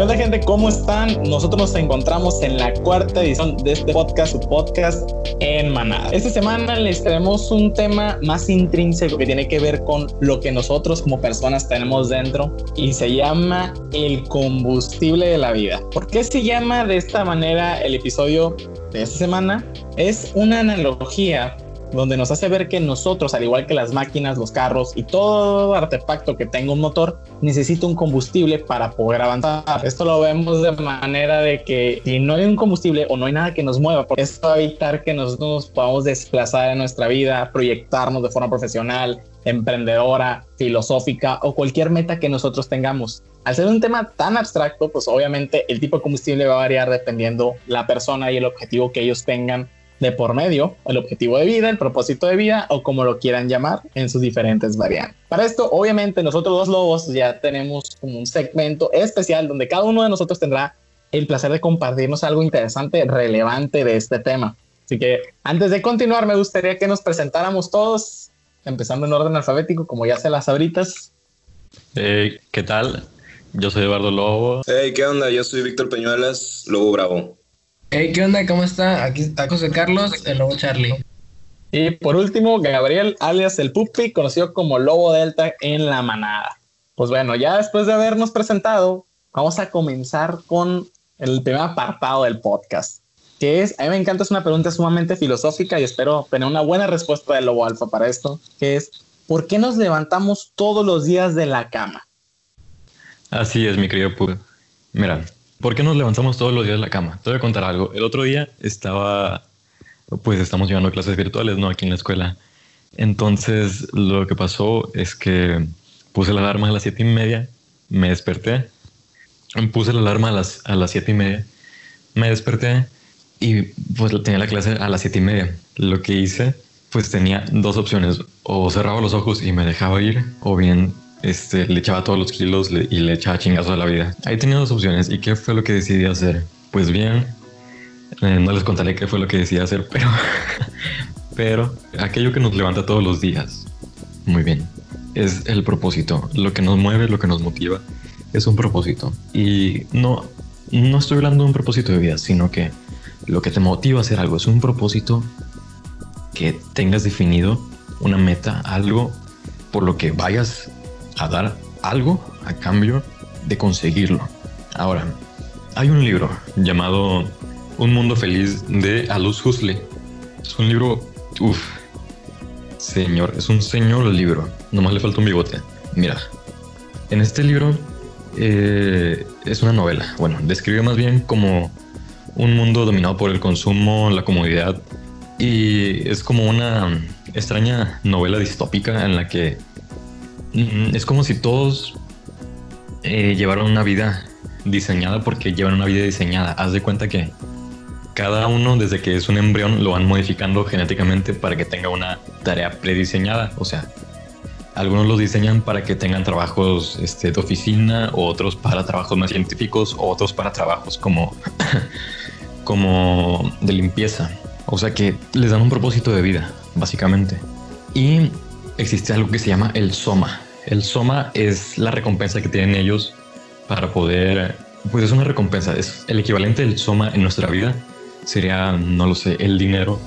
¿Qué onda gente? ¿Cómo están? Nosotros nos encontramos en la cuarta edición de este podcast, su podcast en Manada. Esta semana les traemos un tema más intrínseco que tiene que ver con lo que nosotros como personas tenemos dentro y se llama el combustible de la vida. ¿Por qué se llama de esta manera el episodio de esta semana? Es una analogía donde nos hace ver que nosotros, al igual que las máquinas, los carros y todo artefacto que tenga un motor, necesita un combustible para poder avanzar. Esto lo vemos de manera de que si no hay un combustible o no hay nada que nos mueva, porque esto va a evitar que nosotros nos podamos desplazar en nuestra vida, proyectarnos de forma profesional, emprendedora, filosófica o cualquier meta que nosotros tengamos. Al ser un tema tan abstracto, pues obviamente el tipo de combustible va a variar dependiendo la persona y el objetivo que ellos tengan de por medio, el objetivo de vida, el propósito de vida o como lo quieran llamar en sus diferentes variantes. Para esto, obviamente, nosotros los lobos ya tenemos como un segmento especial donde cada uno de nosotros tendrá el placer de compartirnos algo interesante, relevante de este tema. Así que antes de continuar, me gustaría que nos presentáramos todos, empezando en orden alfabético, como ya se las abritas. ¿Qué tal? Yo soy Eduardo Lobo. Hey, ¿qué onda? Yo soy Víctor Peñuelas, Lobo Bravo. Hey, ¿qué onda? ¿Cómo está? Aquí está José Carlos, el Lobo Charlie. Y por último, Gabriel, alias el Pupi, conocido como Lobo Delta en la manada. Pues bueno, ya después de habernos presentado, vamos a comenzar con el primer apartado del podcast, que es, a mí me encanta, es una pregunta sumamente filosófica y espero tener una buena respuesta del Lobo Alfa para esto, que es, ¿por qué nos levantamos todos los días de la cama? Así es, mi querido Pupi. Mira, ¿Por qué nos levantamos todos los días de la cama? Te voy a contar algo. El otro día estaba, pues estamos llevando clases virtuales, ¿no? Aquí en la escuela. Entonces, lo que pasó es que puse la alarma a las siete y media, me desperté, puse la alarma a las, a las siete y media, me desperté y pues tenía la clase a las siete y media. Lo que hice, pues tenía dos opciones, o cerraba los ojos y me dejaba ir, o bien este, le echaba todos los kilos y le echaba chingazos a la vida. Ahí tenía dos opciones. ¿Y qué fue lo que decidí hacer? Pues bien, eh, no les contaré qué fue lo que decidí hacer, pero, pero aquello que nos levanta todos los días, muy bien, es el propósito. Lo que nos mueve, lo que nos motiva, es un propósito. Y no, no estoy hablando de un propósito de vida, sino que lo que te motiva a hacer algo es un propósito que tengas definido, una meta, algo por lo que vayas a dar algo a cambio de conseguirlo. Ahora, hay un libro llamado Un Mundo Feliz de Aldous Huxley. Es un libro, uff, señor, es un señor libro. Nomás le falta un bigote. Mira, en este libro eh, es una novela. Bueno, describe más bien como un mundo dominado por el consumo, la comodidad y es como una extraña novela distópica en la que es como si todos eh, llevaran una vida diseñada porque llevan una vida diseñada. Haz de cuenta que cada uno desde que es un embrión lo van modificando genéticamente para que tenga una tarea prediseñada. O sea, algunos los diseñan para que tengan trabajos este, de oficina, otros para trabajos más científicos, otros para trabajos como, como de limpieza. O sea que les dan un propósito de vida, básicamente. Y existe algo que se llama el soma. El soma es la recompensa que tienen ellos para poder, pues es una recompensa, es el equivalente del soma en nuestra vida. Sería, no lo sé, el dinero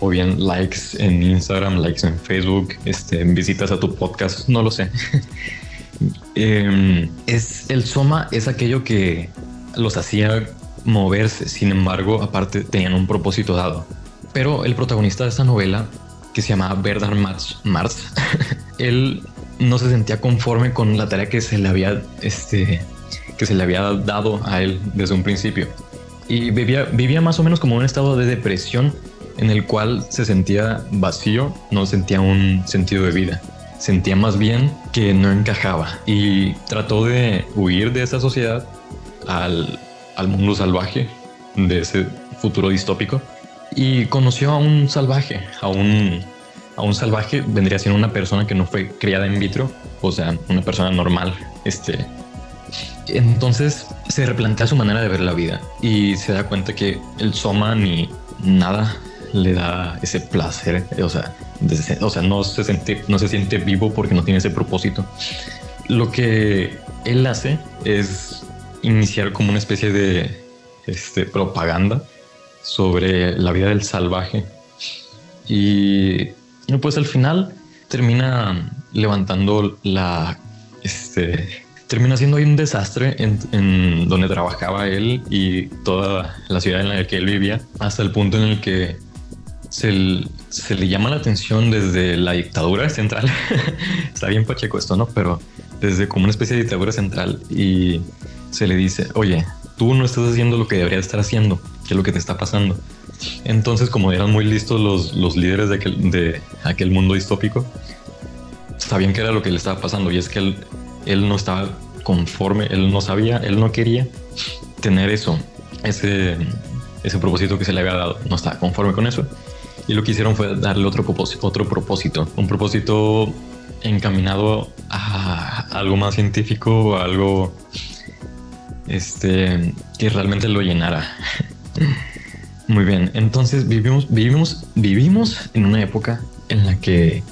o bien likes en Instagram, likes en Facebook, este, visitas a tu podcast, no lo sé. Em, es el soma es aquello que los hacía moverse, sin embargo, aparte tenían un propósito dado. Pero el protagonista de esta novela que se llamaba Bernard Mars, él no se sentía conforme con la tarea que se le había, este, que se le había dado a él desde un principio. Y vivía, vivía más o menos como un estado de depresión en el cual se sentía vacío, no sentía un sentido de vida. Sentía más bien que no encajaba y trató de huir de esa sociedad al, al mundo salvaje, de ese futuro distópico y conoció a un salvaje, a un, a un salvaje vendría siendo una persona que no fue criada in vitro, o sea, una persona normal. Este, entonces se replantea su manera de ver la vida y se da cuenta que el soma ni nada le da ese placer, o sea, o sea, no se siente, no se siente vivo porque no tiene ese propósito. Lo que él hace es iniciar como una especie de este, propaganda sobre la vida del salvaje. Y pues al final termina levantando la, este, termina siendo ahí un desastre en, donde trabajaba él y toda la ciudad en la que él vivía, hasta el punto en el que se, le llama la atención desde la dictadura central. Está bien pacheco esto, ¿no? Pero desde como una especie de dictadura central y se le dice, oye, tú no estás haciendo lo que deberías estar haciendo, ¿qué es lo que te está pasando? Entonces, como eran muy listos los, los líderes de aquel, de aquel mundo distópico, sabían que era lo que le estaba pasando y es que él, él no estaba conforme, él no sabía, él no quería tener eso, ese, ese propósito que se le había dado, no estaba conforme con eso. Y lo que hicieron fue darle otro propósito, otro propósito, un propósito encaminado a algo más científico, algo este, que realmente lo llenara. Muy bien, entonces vivimos, vivimos, vivimos en una época en la que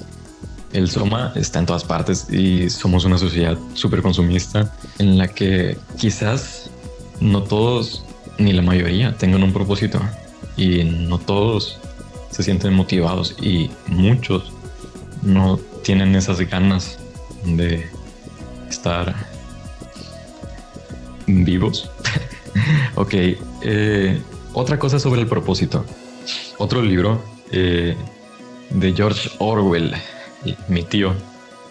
el Soma está en todas partes y somos una sociedad súper consumista en la que quizás no todos ni la mayoría tengan un propósito y no todos se sienten motivados y muchos no tienen esas ganas de estar vivos. ok, eh, otra cosa sobre el propósito. Otro libro eh, de George Orwell mi tío,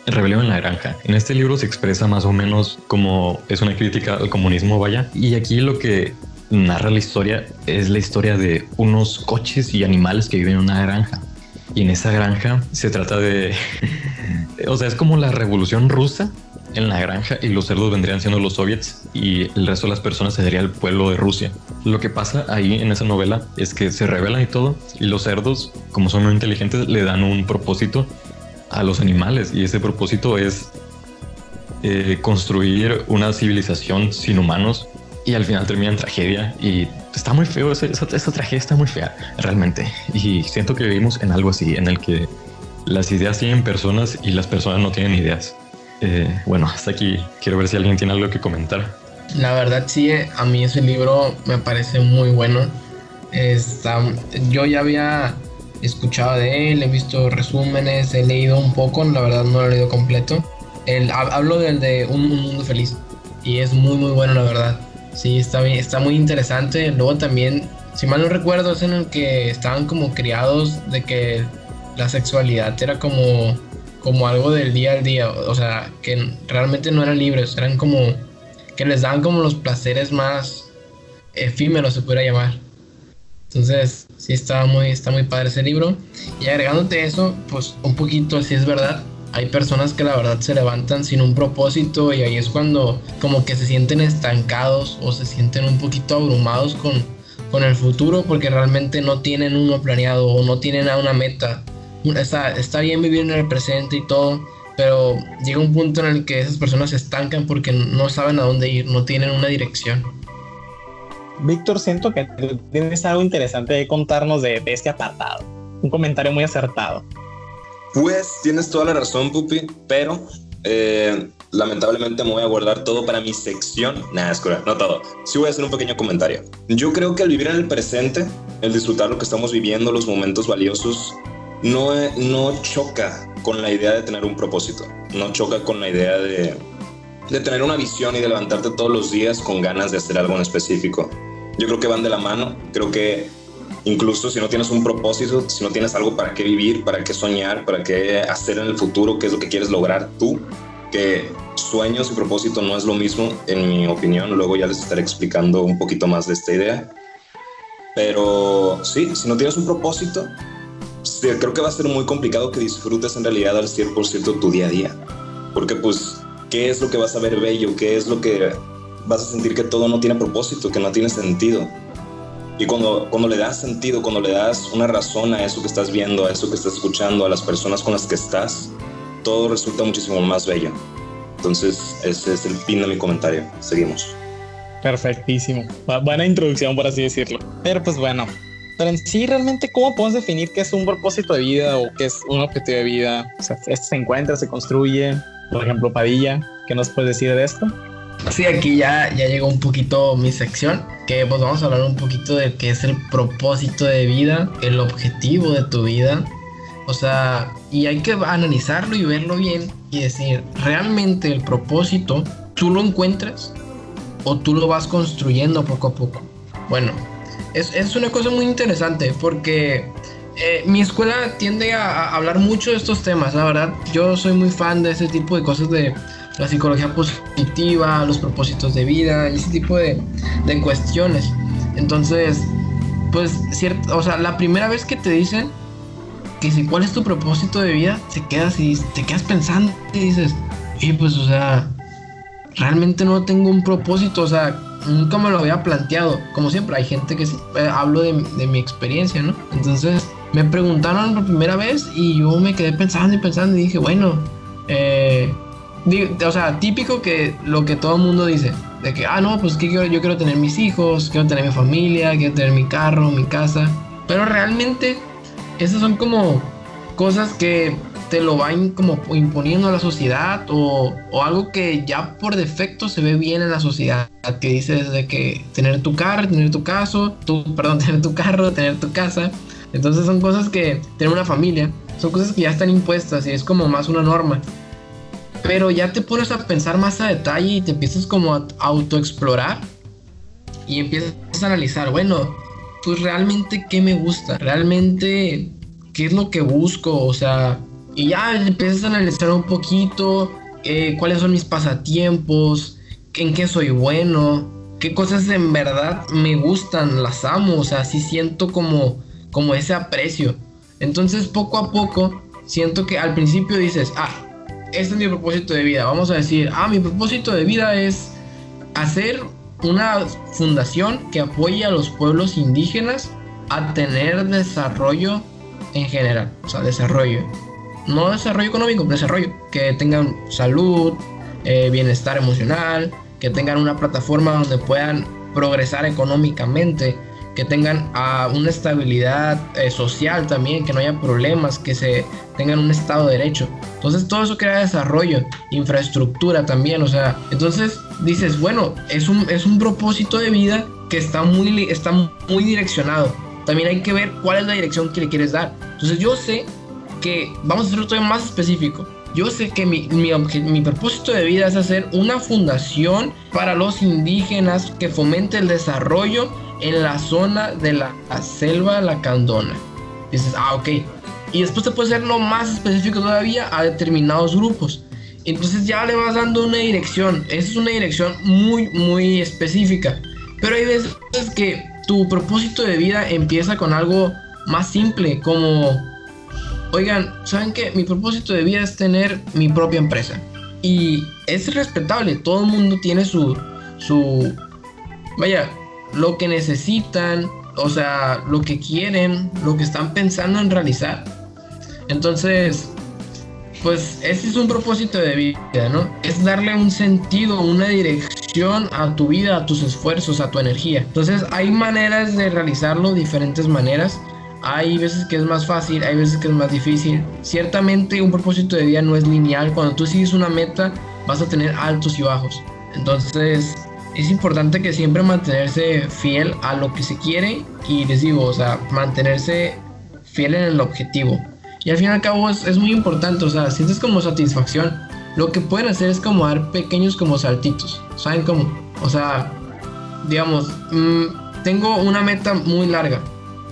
Rebelión en la Granja. En este libro se expresa más o menos como es una crítica al comunismo, vaya. Y aquí lo que narra la historia es la historia de unos coches y animales que viven en una granja. Y en esa granja se trata de... o sea, es como la revolución rusa en la granja y los cerdos vendrían siendo los soviets y el resto de las personas sería el pueblo de Rusia. Lo que pasa ahí en esa novela es que se revelan y todo y los cerdos, como son muy inteligentes, le dan un propósito a los animales y ese propósito es eh, construir una civilización sin humanos y al final termina en tragedia y está muy feo, esa, tragedia está muy fea realmente y siento que vivimos en algo así, en el que las ideas tienen personas y las personas no tienen ideas. Eh, bueno, hasta aquí quiero ver si alguien tiene algo que comentar. La verdad sí, eh, a mí ese libro me parece muy bueno. Está, yo ya había escuchado de él, he visto resúmenes, he leído un poco, la verdad no lo he leído completo. El, hablo del de un, Mundo Feliz y es muy muy bueno la verdad. Sí, está, está muy interesante. Luego también, si mal no recuerdo, es en el que estaban como criados de que la sexualidad era como, como algo del día al día. O sea, que realmente no eran libres, eran como que les daban como los placeres más efímeros, se pudiera llamar. Entonces, sí está muy, está muy padre ese libro. Y agregándote eso, pues un poquito, así es verdad. Hay personas que la verdad se levantan sin un propósito y ahí es cuando como que se sienten estancados o se sienten un poquito abrumados con, con el futuro porque realmente no tienen uno planeado o no tienen a una meta. Está, está bien vivir en el presente y todo, pero llega un punto en el que esas personas se estancan porque no saben a dónde ir, no tienen una dirección. Víctor, siento que tienes algo interesante de contarnos de, este apartado. Un comentario muy acertado. Pues tienes toda la razón, Pupi, pero eh, lamentablemente me voy a guardar todo para mi sección. Nada, es no todo. Sí voy a hacer un pequeño comentario. Yo creo que al vivir en el presente, el disfrutar lo que estamos viviendo, los momentos valiosos, no, no choca con la idea de tener un propósito. No choca con la idea de, de tener una visión y de levantarte todos los días con ganas de hacer algo en específico. Yo creo que van de la mano. Creo que incluso si no tienes un propósito, si no tienes algo para qué vivir, para qué soñar, para qué hacer en el futuro, qué es lo que quieres lograr tú, que sueños y propósito no es lo mismo, en mi opinión. Luego ya les estaré explicando un poquito más de esta idea. Pero sí, si no tienes un propósito, creo que va a ser muy complicado que disfrutes en realidad al 100% tu día a día. Porque pues, ¿qué es lo que vas a ver bello? ¿Qué es lo que vas a sentir que todo no tiene propósito, que no tiene sentido. Y cuando, cuando le das sentido, cuando le das una razón a eso que estás viendo, a eso que estás escuchando, a las personas con las que estás, todo resulta muchísimo más bello. Entonces, ese es el fin de mi comentario. Seguimos. Perfectísimo. Buena introducción, por así decirlo. Pero pues bueno, pero en sí, realmente, ¿cómo podemos definir qué es un propósito de vida o qué es un objetivo de vida? O sea, ¿esto se encuentra, se construye? Por ejemplo, Padilla, ¿qué nos puedes decir de esto? Sí, aquí ya, ya llegó un poquito mi sección, que pues vamos a hablar un poquito de qué es el propósito de vida, el objetivo de tu vida. O sea, y hay que analizarlo y verlo bien y decir, ¿realmente el propósito tú lo encuentras o tú lo vas construyendo poco a poco? Bueno, es, es una cosa muy interesante porque eh, mi escuela tiende a, hablar mucho de estos temas, la verdad. Yo soy muy fan de ese tipo de cosas de la psicología positiva, los propósitos de vida y ese tipo de, de cuestiones. Entonces, pues, cierto, o sea, la primera vez que te dicen que si cuál es tu propósito de vida, te quedas y te quedas pensando y dices, y pues, o sea, realmente no tengo un propósito, o sea, nunca me lo había planteado. Como siempre, hay gente que eh, hablo de, mi experiencia, ¿no? Entonces, me preguntaron por primera vez y yo me quedé pensando y pensando y dije, bueno, eh, o sea, típico que lo que todo el mundo dice, de que, ah, no, pues que yo quiero tener mis hijos, quiero tener mi familia, quiero tener mi carro, mi casa, pero realmente esas son como cosas que te lo van como imponiendo a la sociedad o, o, algo que ya por defecto se ve bien en la sociedad que dices de que tener tu carro, tener tu caso, tu, perdón, tener tu carro, tener tu casa entonces son cosas que, tener una familia, son cosas que ya están impuestas y es como más una norma. Pero ya te pones a pensar más a detalle y te empiezas como a autoexplorar y empiezas a analizar, bueno, pues realmente qué me gusta, realmente qué es lo que busco, o sea, y ya empiezas a analizar un poquito eh, cuáles son mis pasatiempos, en qué soy bueno, qué cosas en verdad me gustan, las amo, o sea, sí siento como como ese aprecio. Entonces poco a poco siento que al principio dices, ah, este es mi propósito de vida. Vamos a decir, ah, mi propósito de vida es hacer una fundación que apoye a los pueblos indígenas a tener desarrollo en general. O sea, desarrollo. No desarrollo económico, desarrollo. Que tengan salud, eh, bienestar emocional, que tengan una plataforma donde puedan progresar económicamente que tengan ah, una estabilidad eh, social también, que no haya problemas, que se tengan un estado de derecho. Entonces todo eso crea desarrollo, infraestructura también, o sea, entonces dices, bueno, es un, es un propósito de vida que está muy, está muy direccionado. También hay que ver cuál es la dirección que le quieres dar. Entonces yo sé que, vamos a hacerlo todavía más específico, yo sé que mi, mi, propósito de vida es hacer una fundación para los indígenas que fomente el desarrollo en la zona de la selva lacandona. Dices, ah, ok. Y después te puedes lo más específico todavía a determinados grupos. Entonces ya le vas dando una dirección. Esa es una dirección muy, muy específica. Pero hay veces que tu propósito de vida empieza con algo más simple, como, oigan, ¿saben qué? Mi propósito de vida es tener mi propia empresa. Y es respetable, todo el mundo tiene su, su, vaya, lo que necesitan, o sea, lo que quieren, lo que están pensando en realizar. Entonces, pues ese es un propósito de vida, ¿no? Es darle un sentido, una dirección a tu vida, a tus esfuerzos, a tu energía. Entonces hay maneras de realizarlo, diferentes maneras. Hay veces que es más fácil, hay veces que es más difícil. Ciertamente un propósito de vida no es lineal. Cuando tú sigues una meta vas a tener altos y bajos. Entonces es importante que siempre mantenerse fiel a lo que se quiere y les digo, o sea, mantenerse fiel en el objetivo. Y al fin y al cabo es, muy importante, o sea, sientes como satisfacción. Lo que pueden hacer es como dar pequeños como saltitos, ¿saben cómo? O sea, digamos, mm, tengo una meta muy larga.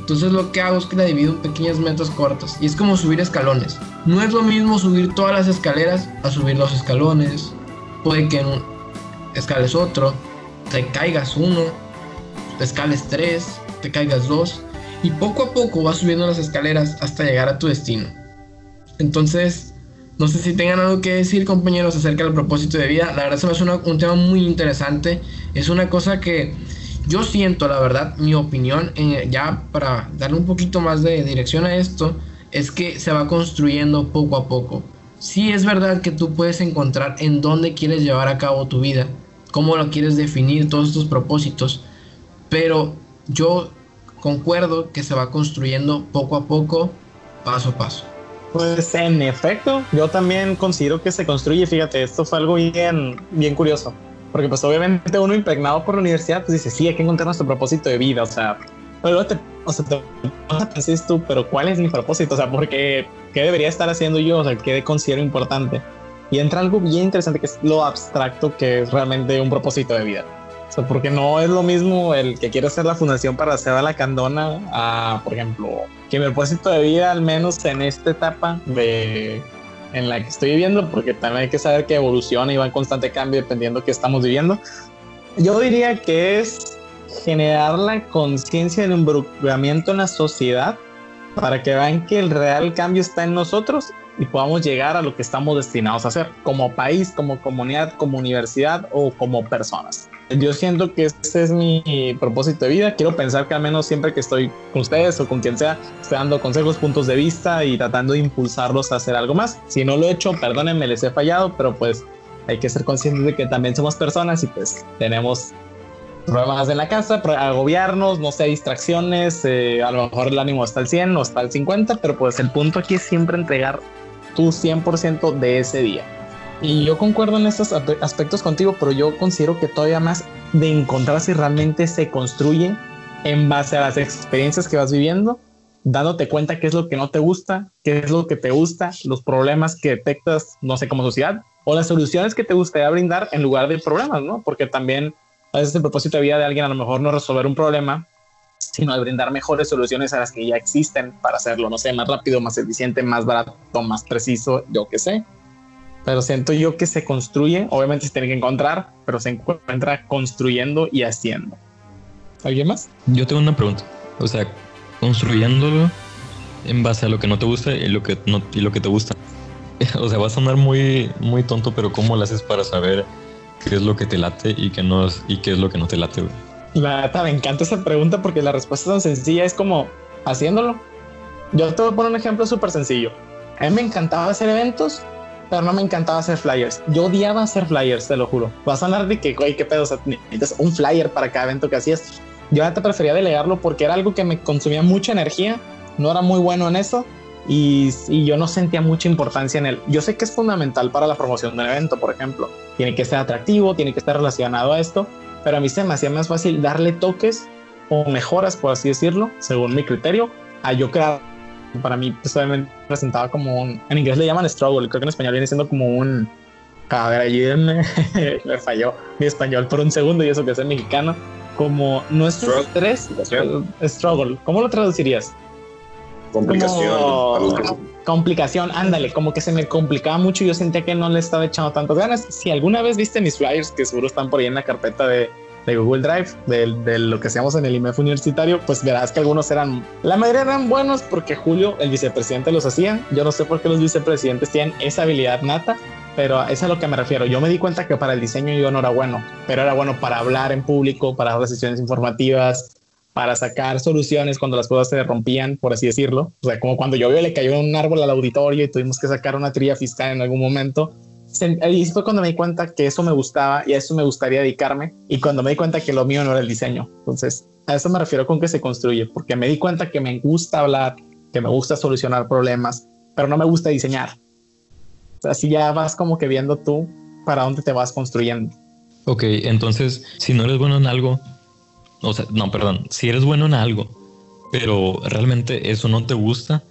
Entonces lo que hago es que la divido en pequeñas metas cortas. Y es como subir escalones. No es lo mismo subir todas las escaleras a subir los escalones. Puede que en un escales otro te caigas uno, te escales tres, te caigas dos, y poco a poco vas subiendo las escaleras hasta llegar a tu destino. Entonces, no sé si tengan algo que decir, compañeros, acerca del propósito de vida. La verdad, se me hace un tema muy interesante. Es una cosa que yo siento, la verdad, mi opinión, eh, ya para darle un poquito más de dirección a esto, es que se va construyendo poco a poco. Sí es verdad que tú puedes encontrar en dónde quieres llevar a cabo tu vida, cómo lo quieres definir, todos estos propósitos. Pero yo concuerdo que se va construyendo poco a poco, paso a paso. Pues en efecto, yo también considero que se construye. Fíjate, esto fue algo bien, bien curioso. Porque pues obviamente uno impregnado por la universidad, pues dice, sí, hay que encontrar nuestro propósito de vida, o sea, pero te, o sea, te, tú, pero ¿cuál es mi propósito? O sea, porque, ¿qué debería estar haciendo yo? O sea, ¿qué considero importante? Y entra algo bien interesante que es lo abstracto que es realmente un propósito de vida. O sea, porque no es lo mismo el que quiere hacer la fundación para hacer a la candona a, por ejemplo, que mi propósito de vida, al menos en esta etapa de en la que estoy viviendo, porque también hay que saber que evoluciona y va en constante cambio dependiendo de qué estamos viviendo. Yo diría que es generar la conciencia del involucramiento en la sociedad para que vean que el real cambio está en nosotros y podamos llegar a lo que estamos destinados a hacer como país, como comunidad, como universidad o como personas. Yo siento que ese es mi propósito de vida. Quiero pensar que al menos siempre que estoy con ustedes o con quien sea, estoy dando consejos, puntos de vista y tratando de impulsarlos a hacer algo más. Si no lo he hecho, perdónenme, les he fallado, pero pues hay que ser conscientes de que también somos personas y pues tenemos problemas en la casa, agobiarnos, no sé, distracciones, eh, a lo mejor el ánimo está al 100 o está al 50, pero pues el punto aquí es siempre entregar tu 100% de ese día. Y yo concuerdo en estos aspectos contigo, pero yo considero que todavía más de encontrar si realmente se construye en base a las experiencias que vas viviendo, dándote cuenta qué es lo que no te gusta, qué es lo que te gusta, los problemas que detectas, no sé, como sociedad, o las soluciones que te gustaría brindar en lugar de problemas, ¿no? Porque también a veces el propósito de vida de alguien a lo mejor no resolver un problema, sino de brindar mejores soluciones a las que ya existen para hacerlo, no sé, más rápido, más eficiente, más barato, más preciso, yo qué sé. Pero siento yo que se construye, obviamente se tiene que encontrar, pero se encuentra construyendo y haciendo. ¿Alguien más? Yo tengo una pregunta. O sea, construyéndolo en base a lo que no te gusta y lo que no y lo que te gusta. O sea, va a sonar muy muy tonto, pero ¿cómo lo haces para saber qué es lo que te late y qué no y qué es lo que no te late? La neta, me encanta esa pregunta porque la respuesta es tan sencilla, es como haciéndolo. Yo te voy a poner un ejemplo súper sencillo. A mí me encantaba hacer eventos, pero no me encantaba hacer flyers. Yo odiaba hacer flyers, te lo juro. Vas a hablar de que, güey, qué pedo, o sea, necesitas un flyer para cada evento que hacías. Yo te prefería delegarlo porque era algo que me consumía mucha energía, no era muy bueno en eso y, y, yo no sentía mucha importancia en él. Yo sé que es fundamental para la promoción de un evento, por ejemplo. Tiene que ser atractivo, tiene que estar relacionado a esto, pero a mí se me hacía más fácil darle toques o mejoras, por así decirlo, según mi criterio, a yo crear. Para mí, pues, presentaba como un. En inglés le llaman struggle, creo que en español viene siendo como un. A ver, allí me, me falló mi español por un segundo y eso que es mexicano. Como nuestro estrés, struggle. ¿Cómo lo traducirías? Complicación. complicación, ándale, como que se me complicaba mucho y yo sentía que no le estaba echando tantas ganas. Si alguna vez viste mis flyers, que seguro están por ahí en la carpeta de, de Google Drive, de, de, lo que hacíamos en el IMEF universitario, pues verás que algunos eran, la mayoría eran buenos porque Julio, el vicepresidente, los hacía. Yo no sé por qué los vicepresidentes tienen esa habilidad nata, pero es a lo que me refiero. Yo me di cuenta que para el diseño yo no era bueno, pero era bueno para hablar en público, para dar sesiones informativas, para sacar soluciones cuando las cosas se rompían, por así decirlo. O sea, como cuando llovió le cayó un árbol al auditorio y tuvimos que sacar una trilla fiscal en algún momento. Y fue cuando me di cuenta que eso me gustaba y a eso me gustaría dedicarme. Y cuando me di cuenta que lo mío no era el diseño. Entonces, a eso me refiero con que se construye, porque me di cuenta que me gusta hablar, que me gusta solucionar problemas, pero no me gusta diseñar. Así ya vas como que viendo tú para dónde te vas construyendo. Ok, entonces, si no eres bueno en algo, o sea, no, perdón, si eres bueno en algo, pero realmente eso no te gusta,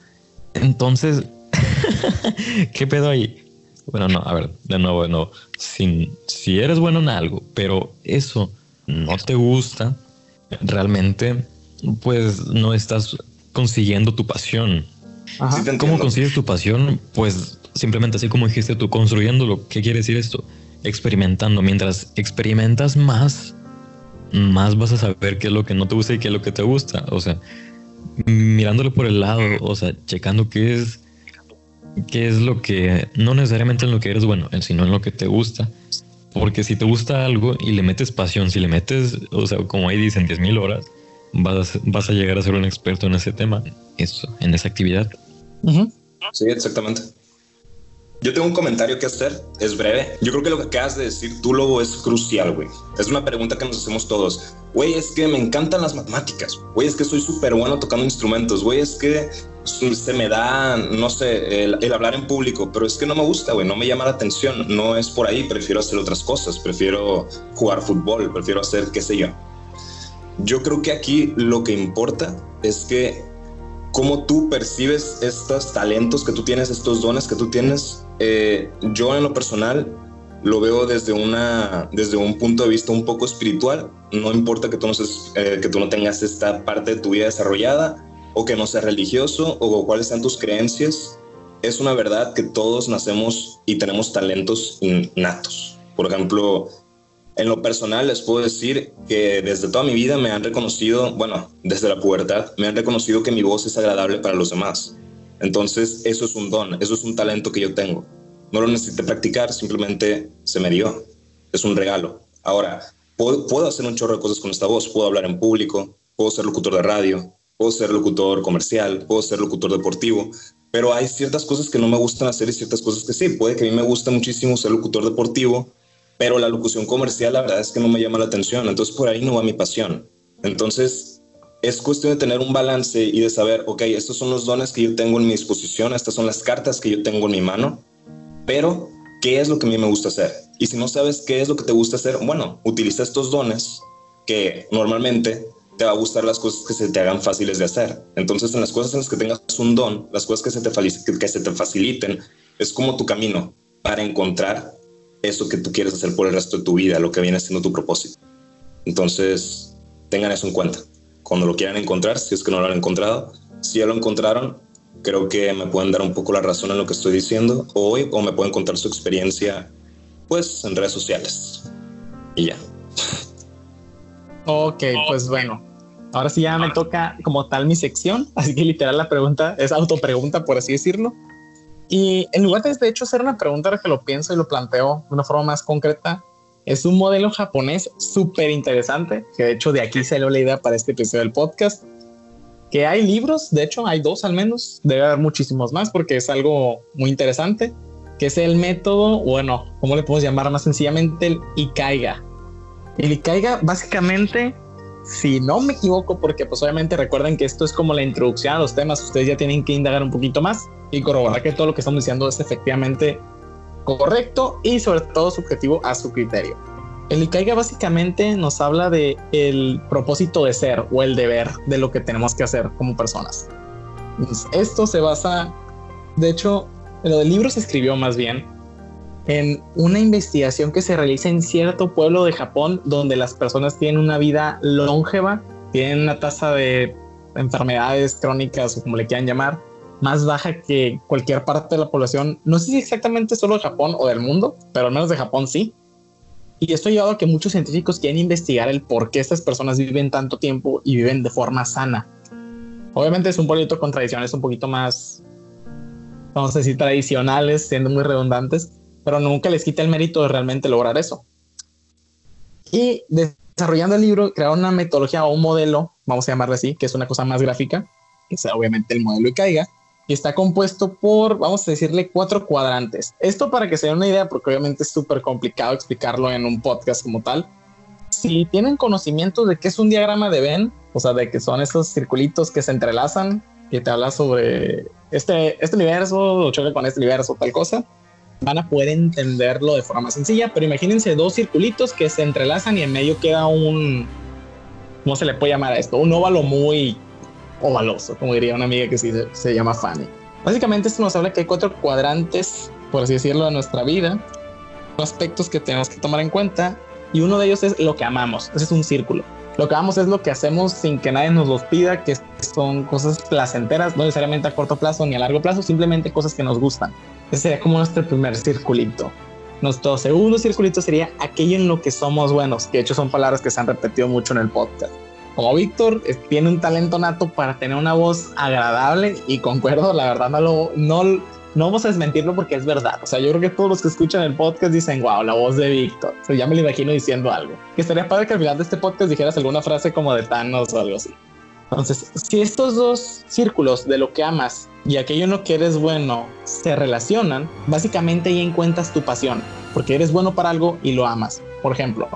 entonces, ¿qué pedo ahí? Bueno, no, a ver, de nuevo, de nuevo. Si, si eres bueno en algo, pero eso no te gusta, realmente, pues no estás consiguiendo tu pasión. ¿Cómo consigues tu pasión? Pues simplemente así como dijiste tú, construyéndolo. ¿Qué quiere decir esto? Experimentando. Mientras experimentas más, más vas a saber qué es lo que no te gusta y qué es lo que te gusta. O sea, mirándolo por el lado, o sea, checando qué es, qué es lo que, no necesariamente en lo que eres bueno, sino en lo que te gusta. Porque si te gusta algo y le metes pasión, si le metes, o sea, como ahí dicen, 10 mil horas, vas, vas a llegar a ser un experto en ese tema, eso, en esa actividad. Sí, exactamente. Yo tengo un comentario que hacer, es breve. Yo creo que lo que acabas de decir tú, Lobo, es crucial, güey. Es una pregunta que nos hacemos todos. Güey, es que me encantan las matemáticas. Güey, es que soy súper bueno tocando instrumentos. Güey, es que se me da, no sé, el, hablar en público, pero es que no me gusta, güey, no me llama la atención, no es por ahí, prefiero hacer otras cosas, prefiero jugar fútbol, prefiero hacer qué sé yo. Yo creo que aquí lo que importa es que cómo tú percibes estos talentos que tú tienes, estos dones que tú tienes. Eh, yo en lo personal lo veo desde, una, desde un punto de vista un poco espiritual. No importa que tú no, eh, que tú no tengas esta parte de tu vida desarrollada o que no seas religioso o cuáles sean tus creencias. Es una verdad que todos nacemos y tenemos talentos innatos. Por ejemplo, en lo personal les puedo decir que desde toda mi vida me han reconocido, bueno, desde la pubertad, me han reconocido que mi voz es agradable para los demás. Entonces, eso es un don, eso es un talento que yo tengo. No lo necesité practicar, simplemente se me dio. Es un regalo. Ahora, puedo, puedo hacer un chorro de cosas con esta voz. Puedo hablar en público, puedo ser locutor de radio, puedo ser locutor comercial, puedo ser locutor deportivo, pero hay ciertas cosas que no me gustan hacer y ciertas cosas que sí. Puede que a mí me guste muchísimo ser locutor deportivo, pero la locución comercial la verdad es que no me llama la atención, entonces por ahí no va mi pasión. Entonces es cuestión de tener un balance y de saber, ok, estos son los dones que yo tengo en mi disposición, estas son las cartas que yo tengo en mi mano, pero ¿qué es lo que a mí me gusta hacer? Y si no sabes qué es lo que te gusta hacer, bueno, utiliza estos dones que normalmente te va a gustar las cosas que se te hagan fáciles de hacer. Entonces, en las cosas en las que tengas un don, las cosas que se te, que se te faciliten, es como tu camino para encontrar eso que tú quieres hacer por el resto de tu vida, lo que viene siendo tu propósito. Entonces, tengan eso en cuenta. Cuando lo quieran encontrar, si es que no lo han encontrado, si ya lo encontraron, creo que me pueden dar un poco la razón en lo que estoy diciendo hoy o me pueden contar su experiencia pues en redes sociales. Y ya. Ok, pues bueno. Ahora sí ya me toca como tal mi sección, así que literal la pregunta es autopregunta, por así decirlo. Y en lugar de, de hecho hacer una pregunta que lo pienso y lo planteo de una forma más concreta, es un modelo japonés súper interesante, que de hecho de aquí salió la idea para este episodio del podcast, que hay libros, de hecho hay dos al menos, debe haber muchísimos más porque es algo muy interesante, que es el método, bueno, ¿cómo le podemos llamar más sencillamente? El Ikaiga. El Ikaiga básicamente si no me equivoco, porque pues obviamente recuerden que esto es como la introducción a los temas, ustedes ya tienen que indagar un poquito más y corroborar que todo lo que estamos diciendo es efectivamente correcto y sobre todo subjetivo a su criterio. El Ikaiga básicamente nos habla de el propósito de ser o el deber de lo que tenemos que hacer como personas. esto se basa, de hecho, lo del libro se escribió más bien en una investigación que se realiza en cierto pueblo de Japón donde las personas tienen una vida longeva, tienen una tasa de enfermedades crónicas o como le quieran llamar, más baja que cualquier parte de la población. No sé si exactamente solo Japón o del mundo, pero al menos de Japón sí. Y esto ha llevado a que muchos científicos quieren investigar el por qué estas personas viven tanto tiempo y viven de forma sana. Obviamente es un pueblito con tradiciones un poquito más, vamos a decir, tradicionales, siendo muy redundantes, pero nunca les quita el mérito de realmente lograr eso. Y desarrollando el libro, crearon una metodología o un modelo, vamos a llamarle así, que es una cosa más gráfica, que sea obviamente el modelo caiga y está compuesto por, vamos a decirle, cuatro cuadrantes. Esto para que se den una idea, porque obviamente es súper complicado explicarlo en un podcast como tal. Si tienen conocimiento de qué es un diagrama de Venn, o sea, de que son esos circulitos que se entrelazan, que te habla sobre este, este universo, choque con este universo, tal cosa, van a poder entenderlo de forma sencilla, pero imagínense dos circulitos que se entrelazan y en medio queda un, ¿cómo se le puede llamar a esto? Un óvalo muy ovaloso, como diría una amiga que se, se llama Fanny. Básicamente esto nos habla que hay cuatro cuadrantes, por así decirlo, de nuestra vida, aspectos que tenemos que tomar en cuenta y uno de ellos es lo que amamos, ese es un círculo. Lo que amamos es lo que hacemos sin que nadie nos los pida, que son cosas placenteras, no necesariamente a corto plazo ni a largo plazo, simplemente cosas que nos gustan. Ese sería como nuestro primer circulito. Nuestro segundo circulito sería aquello en lo que somos buenos, que de hecho son palabras que se han repetido mucho en el podcast. Como Víctor tiene un talento nato para tener una voz agradable y concuerdo, la verdad no lo, no, no vamos a desmentirlo porque es verdad. O sea, yo creo que todos los que escuchan el podcast dicen, wow, la voz de Víctor. O sea, ya me lo imagino diciendo algo. Que estaría padre que al final de este podcast dijeras alguna frase como de Thanos o algo así. Entonces, si estos dos círculos de lo que amas y aquello en lo que eres bueno se relacionan, básicamente ahí encuentras tu pasión, porque eres bueno para algo y lo amas. Por ejemplo,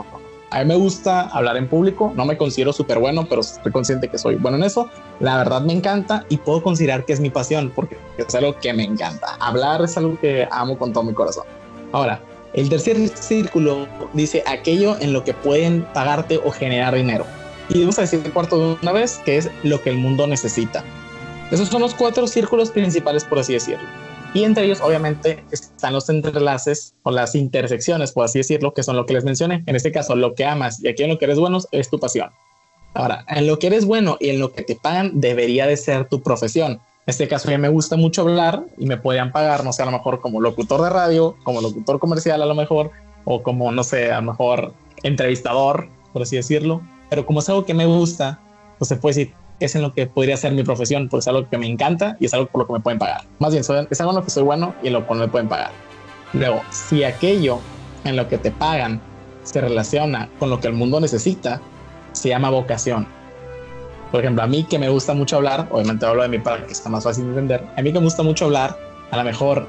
A mí me gusta hablar en público, no me considero súper bueno, pero estoy consciente que soy bueno en eso. La verdad me encanta y puedo considerar que es mi pasión porque es algo que me encanta. Hablar es algo que amo con todo mi corazón. Ahora, el tercer círculo dice aquello en lo que pueden pagarte o generar dinero. Y vamos a decir el cuarto de una vez, que es lo que el mundo necesita. Esos son los cuatro círculos principales, por así decirlo. Y entre ellos, obviamente, están los entrelaces o las intersecciones, por así decirlo, que son lo que les mencioné. En este caso, lo que amas y aquí en lo que eres bueno es tu pasión. Ahora, en lo que eres bueno y en lo que te pagan debería de ser tu profesión. En este caso ya me gusta mucho hablar y me podrían pagar, no sé, a lo mejor como locutor de radio, como locutor comercial a lo mejor, o como, no sé, a lo mejor entrevistador, por así decirlo. Pero como es algo que me gusta, pues se puede decir es en lo que podría ser mi profesión, porque es algo que me encanta y es algo por lo que me pueden pagar. Más bien, es algo en lo que soy bueno y en lo que me pueden pagar. Luego, si aquello en lo que te pagan se relaciona con lo que el mundo necesita, se llama vocación. Por ejemplo, a mí que me gusta mucho hablar, obviamente hablo de mi para que está más fácil de entender. A mí que me gusta mucho hablar, a lo mejor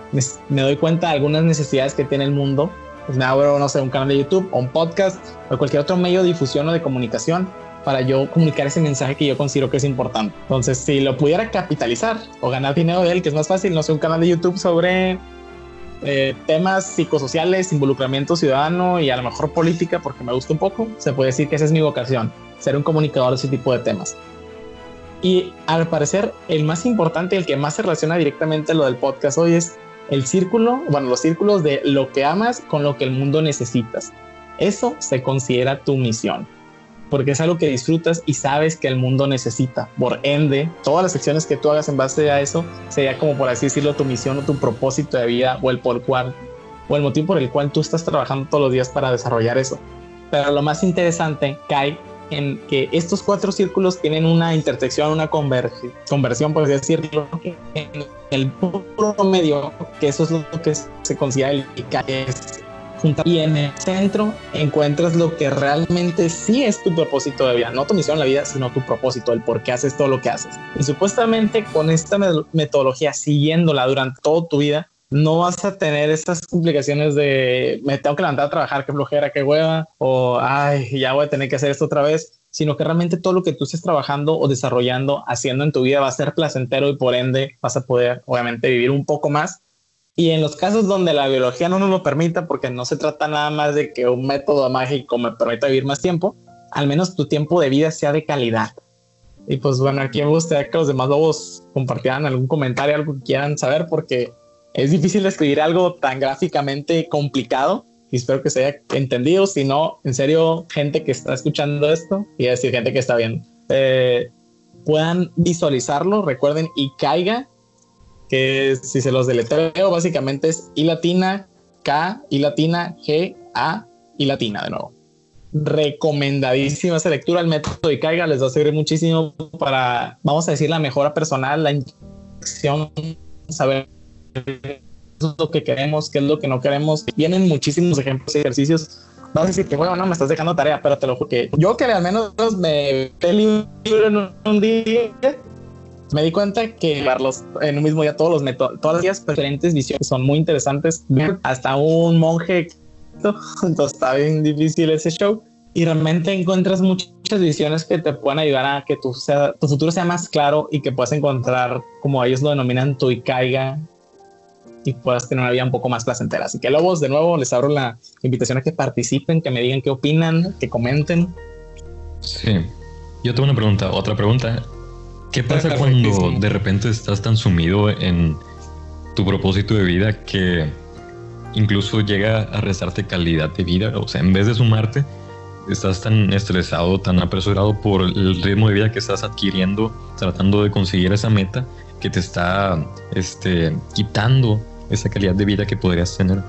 me doy cuenta de algunas necesidades que tiene el mundo. Pues me abro, no sé, un canal de YouTube o un podcast o cualquier otro medio de difusión o de comunicación para yo comunicar ese mensaje que yo considero que es importante. Entonces, si lo pudiera capitalizar o ganar dinero de él, que es más fácil, no sé, un canal de YouTube sobre eh, temas psicosociales, involucramiento ciudadano y a lo mejor política, porque me gusta un poco, se puede decir que esa es mi vocación, ser un comunicador de ese tipo de temas. Y al parecer, el más importante, el que más se relaciona directamente a lo del podcast hoy es el círculo, bueno, los círculos de lo que amas con lo que el mundo necesitas. Eso se considera tu misión, porque es algo que disfrutas y sabes que el mundo necesita. Por ende, todas las acciones que tú hagas en base a eso sería como por así decirlo tu misión o tu propósito de vida o el por cual o el motivo por el cual tú estás trabajando todos los días para desarrollar eso. Pero lo más interesante cae en que estos cuatro círculos tienen una intersección, una conversión, por así decirlo, en el puro medio, que eso es lo que se considera el es y en el centro encuentras lo que realmente sí es tu propósito de vida, no tu misión en la vida, sino tu propósito, el por qué haces todo lo que haces. Y supuestamente con esta metodología, siguiéndola durante toda tu vida, no vas a tener esas complicaciones de me tengo que levantar a trabajar, qué flojera, qué hueva, o ay, ya voy a tener que hacer esto otra vez, sino que realmente todo lo que tú estés trabajando o desarrollando, haciendo en tu vida va a ser placentero y por ende vas a poder, obviamente, vivir un poco más. Y en los casos donde la biología no nos lo permita, porque no se trata nada más de que un método mágico me permita vivir más tiempo, al menos tu tiempo de vida sea de calidad. Y pues bueno, aquí me gustaría que los demás lobos compartieran algún comentario, algo que quieran saber, porque es difícil escribir algo tan gráficamente complicado y espero que se haya entendido. Si no, en serio, gente que está escuchando esto y decir gente que está viendo, eh, puedan visualizarlo. Recuerden, y caiga, que si se los deletreo, básicamente es I latina, K, I latina, G, A, y latina de nuevo. Recomendadísima esa lectura. El método y caiga les va a servir muchísimo para, vamos a decir, la mejora personal, la intención, saber lo que queremos, qué es lo que no queremos. Vienen muchísimos ejemplos y ejercicios. Vas a decir que, bueno, no me estás dejando tarea, pero te lo juro que yo que al menos me libro en un día, me di cuenta que verlos en un mismo día, todos los todas las diferentes visiones son muy interesantes. Hasta un monje, entonces está bien difícil ese show. Y realmente encuentras muchas visiones que te pueden ayudar a que tu, sea, tu futuro sea más claro y que puedas encontrar, como ellos lo denominan, tu caiga y puedas tener una vida un poco más placentera. Así que Lobos, de nuevo, les abro la invitación a que participen, que me digan qué opinan, que comenten. Sí. Yo tengo una pregunta, otra pregunta. ¿Qué pasa cuando de repente estás tan sumido en tu propósito de vida que incluso llega a restarte calidad de vida? O sea, en vez de sumarte, estás tan estresado, tan apresurado por el ritmo de vida que estás adquiriendo, tratando de conseguir esa meta que te está este, quitando esa calidad de vida que podrías tener.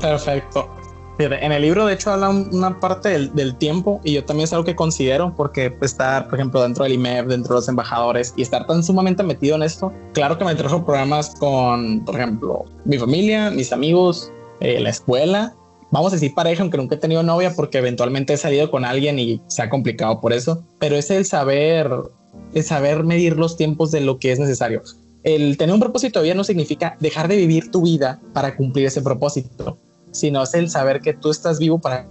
Perfecto. En el libro, de hecho, habla una parte del, tiempo y yo también es algo que considero porque estar, por ejemplo, dentro del IMEF, dentro de los embajadores y estar tan sumamente metido en esto, claro que me trajo programas con, por ejemplo, mi familia, mis amigos, eh, la escuela, vamos a decir pareja, aunque nunca he tenido novia porque eventualmente he salido con alguien y se ha complicado por eso, pero es el saber, el saber medir los tiempos de lo que es necesario. El tener un propósito de vida no significa dejar de vivir tu vida para cumplir ese propósito, sino es el saber que tú estás vivo para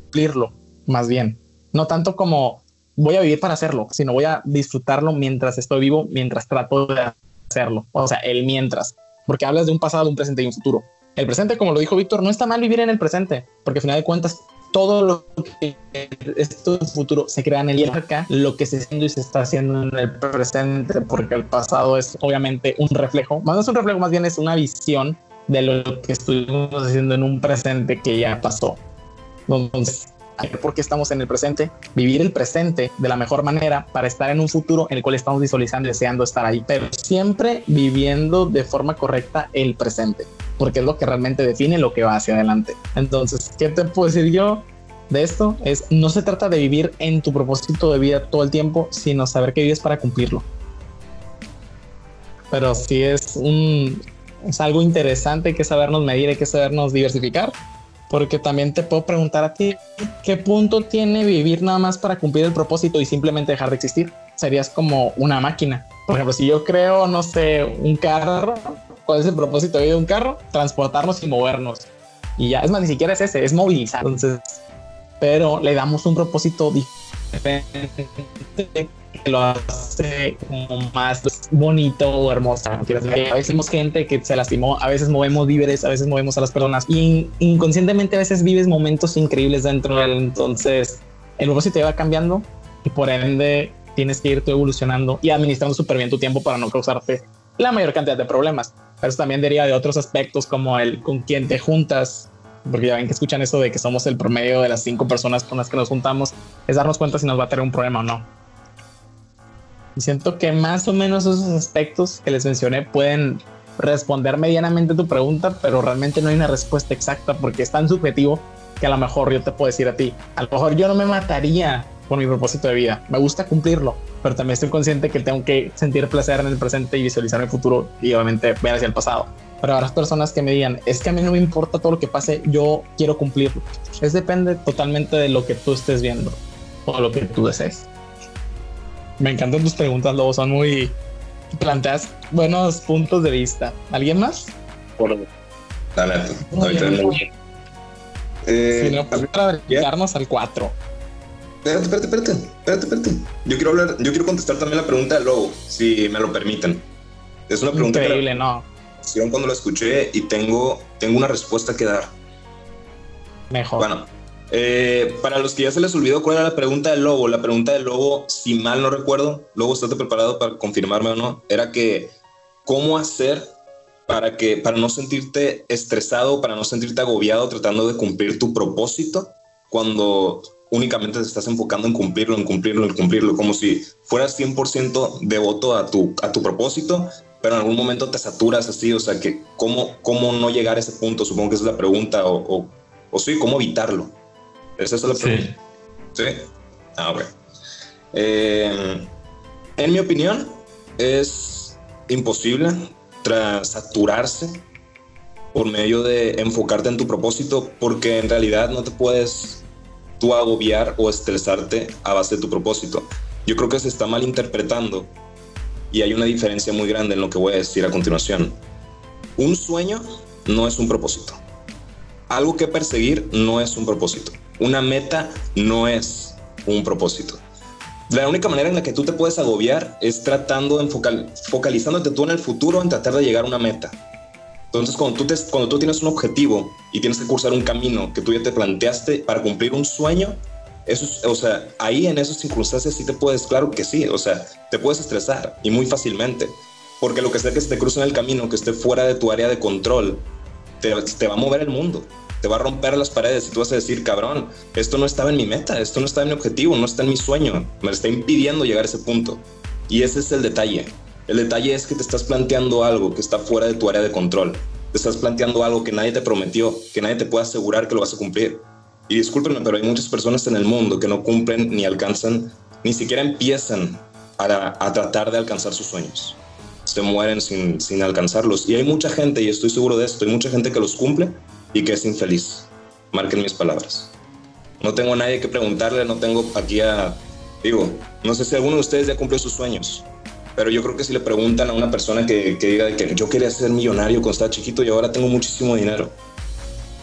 cumplirlo, más bien. No tanto como voy a vivir para hacerlo, sino voy a disfrutarlo mientras estoy vivo, mientras trato de hacerlo. O sea, el mientras, porque hablas de un pasado, un presente y un futuro. El presente, como lo dijo Víctor, no está mal vivir en el presente, porque al final de cuentas todo lo que en futuro se crea en el acá, lo que se está y se está haciendo en el presente, porque el pasado es obviamente un reflejo, más no es un reflejo, más bien es una visión de lo que estuvimos haciendo en un presente que ya pasó. Entonces, por qué estamos en el presente, vivir el presente de la mejor manera para estar en un futuro en el cual estamos visualizando, deseando estar ahí, pero siempre viviendo de forma correcta el presente, porque es lo que realmente define lo que va hacia adelante. Entonces, ¿qué te puedo decir yo? De esto es no se trata de vivir en tu propósito de vida todo el tiempo, sino saber que vives para cumplirlo. Pero sí es un es algo interesante, hay que sabernos medir, hay que sabernos diversificar porque también te puedo preguntar a ti, ¿qué punto tiene vivir nada más para cumplir el propósito y simplemente dejar de existir? Serías como una máquina. Por ejemplo, si yo creo, no sé, un carro, ¿cuál es el propósito de un carro? Transportarnos y movernos. Y ya, es más, ni siquiera es ese, es movilizar. Entonces, pero le damos un propósito diferente lo hace como más bonito o hermoso. A veces vemos gente que se lastimó, a veces movemos víveres, a veces movemos a las personas y inconscientemente a veces vives momentos increíbles dentro de él. Entonces, el propósito te va cambiando y por ende tienes que ir tú evolucionando y administrando súper bien tu tiempo para no causarte la mayor cantidad de problemas. Pero eso también deriva de otros aspectos como el con quién te juntas, porque ya ven que escuchan eso de que somos el promedio de las cinco personas con las que nos juntamos, es darnos cuenta si nos va a tener un problema o no. Y siento que más o menos esos aspectos que les mencioné pueden responder medianamente tu pregunta, pero realmente no hay una respuesta exacta porque es tan subjetivo que a lo mejor yo te puedo decir a ti, a lo mejor yo no me mataría por mi propósito de vida, me gusta cumplirlo, pero también estoy consciente que tengo que sentir placer en el presente y visualizar el futuro y obviamente ver hacia el pasado. Pero habrá personas que me digan, es que a mí no me importa todo lo que pase, yo quiero cumplirlo. Es depende totalmente de lo que tú estés viendo o lo que tú desees. Me encantan tus preguntas, Lobo. Son muy. Planteas buenos puntos de vista. ¿Alguien más? Por Dale, ahorita eh, si no, pues para llegarnos al 4. Espérate, espérate, espérate, espérate, espérate. Yo quiero hablar, yo quiero contestar también la pregunta de Lobo, si me lo permiten. Es una pregunta increíble, ¿no? Cuando la escuché y tengo, tengo una respuesta que dar. Mejor. Bueno, eh, para los que ya se les olvidó cuál era la pregunta del lobo, la pregunta del lobo, si mal no recuerdo, Lobo, ¿estás preparado para confirmarme o no? Era que, ¿cómo hacer para, que, para no sentirte estresado, para no sentirte agobiado tratando de cumplir tu propósito cuando únicamente te estás enfocando en cumplirlo, en cumplirlo, en cumplirlo, como si fueras 100% devoto a tu, a tu propósito, pero en algún momento te saturas así, o sea, que cómo, cómo no llegar a ese punto, supongo que esa es la pregunta, o, o, o sí, cómo evitarlo. ¿Esa es la pregunta? Sí. Ah, ok. Eh, en mi opinión, es imposible tras saturarse por medio de enfocarte en tu propósito, porque en realidad no te puedes tú agobiar o estresarte a base de tu propósito. Yo creo que se está mal interpretando y hay una diferencia muy grande en lo que voy a decir a continuación. Un sueño no es un propósito. Algo que perseguir no es un propósito. Una meta no es un propósito. La única manera en la que tú te puedes agobiar es tratando de focalizándote tú en el futuro en tratar de llegar a una meta. Entonces, cuando tú, te, cuando tú tienes un objetivo y tienes que cursar un camino que tú ya te planteaste para cumplir un sueño, eso, o sea, ahí en esas circunstancias sí te puedes, claro que sí, o sea, te puedes estresar y muy fácilmente, porque lo que sea que se te cruce en el camino, que esté fuera de tu área de control, te, te va a mover el mundo te va a romper las paredes y tú vas a decir, cabrón, esto no estaba en mi meta, esto no está en mi objetivo, no está en mi sueño, me está impidiendo llegar a ese punto. Y ese es el detalle. El detalle es que te estás planteando algo que está fuera de tu área de control. Te estás planteando algo que nadie te prometió, que nadie te puede asegurar que lo vas a cumplir. Y discúlpenme, pero hay muchas personas en el mundo que no cumplen ni alcanzan, ni siquiera empiezan a, a tratar de alcanzar sus sueños. Se mueren sin, sin alcanzarlos. Y hay mucha gente, y estoy seguro de esto, hay mucha gente que los cumple, y que es infeliz. Marquen mis palabras. No tengo a nadie que preguntarle, no tengo aquí a... Digo, no sé si alguno de ustedes ya cumplió sus sueños, pero yo creo que si le preguntan a una persona que, que diga que yo quería ser millonario cuando estaba chiquito y ahora tengo muchísimo dinero,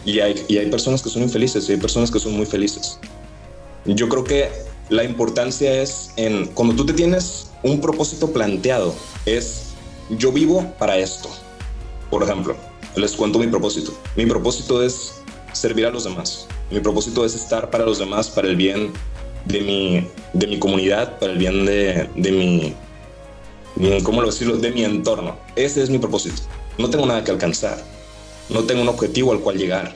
Y hay, y hay personas que son infelices y hay personas que son muy felices. Yo creo que la importancia es en cuando tú te tienes un propósito planteado, es yo vivo para esto. Por ejemplo, les cuento mi propósito. Mi propósito es servir a los demás. Mi propósito es estar para los demás, para el bien de mi, de mi comunidad, para el bien de, de mi, ¿cómo lo decirlo? De mi entorno. Ese es mi propósito. No tengo nada que alcanzar. No tengo un objetivo al cual llegar.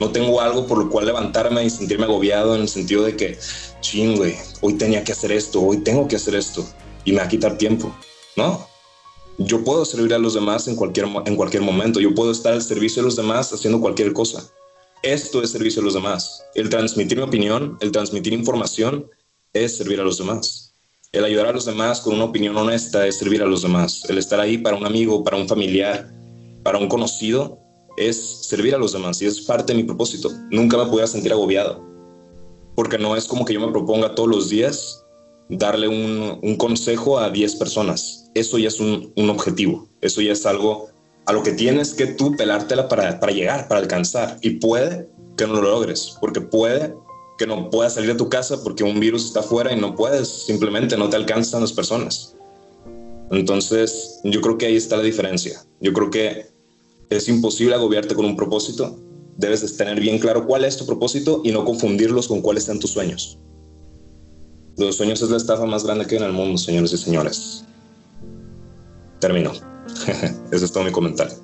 No tengo algo por lo cual levantarme y sentirme agobiado en el sentido de que, ching, hoy tenía que hacer esto, hoy tengo que hacer esto y me va a quitar tiempo. No, yo puedo servir a los demás en cualquier, en cualquier momento. Yo puedo estar al servicio de los demás haciendo cualquier cosa. Esto es servicio a los demás. El transmitir mi opinión, el transmitir información es servir a los demás. El ayudar a los demás con una opinión honesta es servir a los demás. El estar ahí para un amigo, para un familiar, para un conocido, es servir a los demás y es parte de mi propósito. Nunca me pudiera sentir agobiado, porque no es como que yo me proponga todos los días darle un, consejo a 10 personas. Eso ya es un, objetivo, eso ya es algo a lo que tienes que tú pelártela para, para llegar, para alcanzar. Y puede que no lo logres, porque puede que no puedas salir de tu casa porque un virus está afuera y no puedes, simplemente no te alcanzan las personas. Entonces, yo creo que ahí está la diferencia. Yo creo que es imposible agobiarte con un propósito. Debes tener bien claro cuál es tu propósito y no confundirlos con cuáles sean tus sueños. Los sueños es la estafa más grande que hay en el mundo, señores y señores. Termino. Ese es todo mi comentario.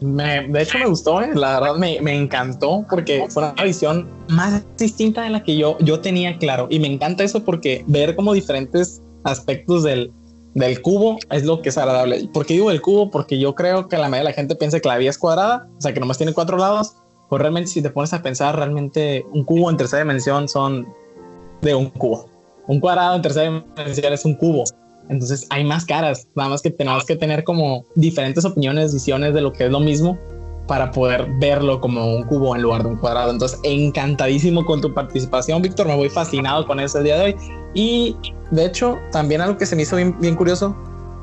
de hecho me gustó, eh. la verdad me, me, encantó porque fue una visión más distinta de la que yo, yo tenía claro y me encanta eso porque ver como diferentes aspectos del, del cubo es lo que es agradable. ¿Por qué digo el cubo? Porque yo creo que la mayoría de la gente piensa que la vida es cuadrada, o sea que nomás tiene cuatro lados, pues realmente si te pones a pensar realmente un cubo en tercera dimensión son de un cubo un cuadrado en tercera dimensión es un cubo. Entonces hay más caras, nada más que tenemos que tener como diferentes opiniones, visiones de lo que es lo mismo para poder verlo como un cubo en lugar de un cuadrado. Entonces, encantadísimo con tu participación, Víctor. Me voy fascinado con ese día de hoy. Y de hecho, también algo que se me hizo bien, bien curioso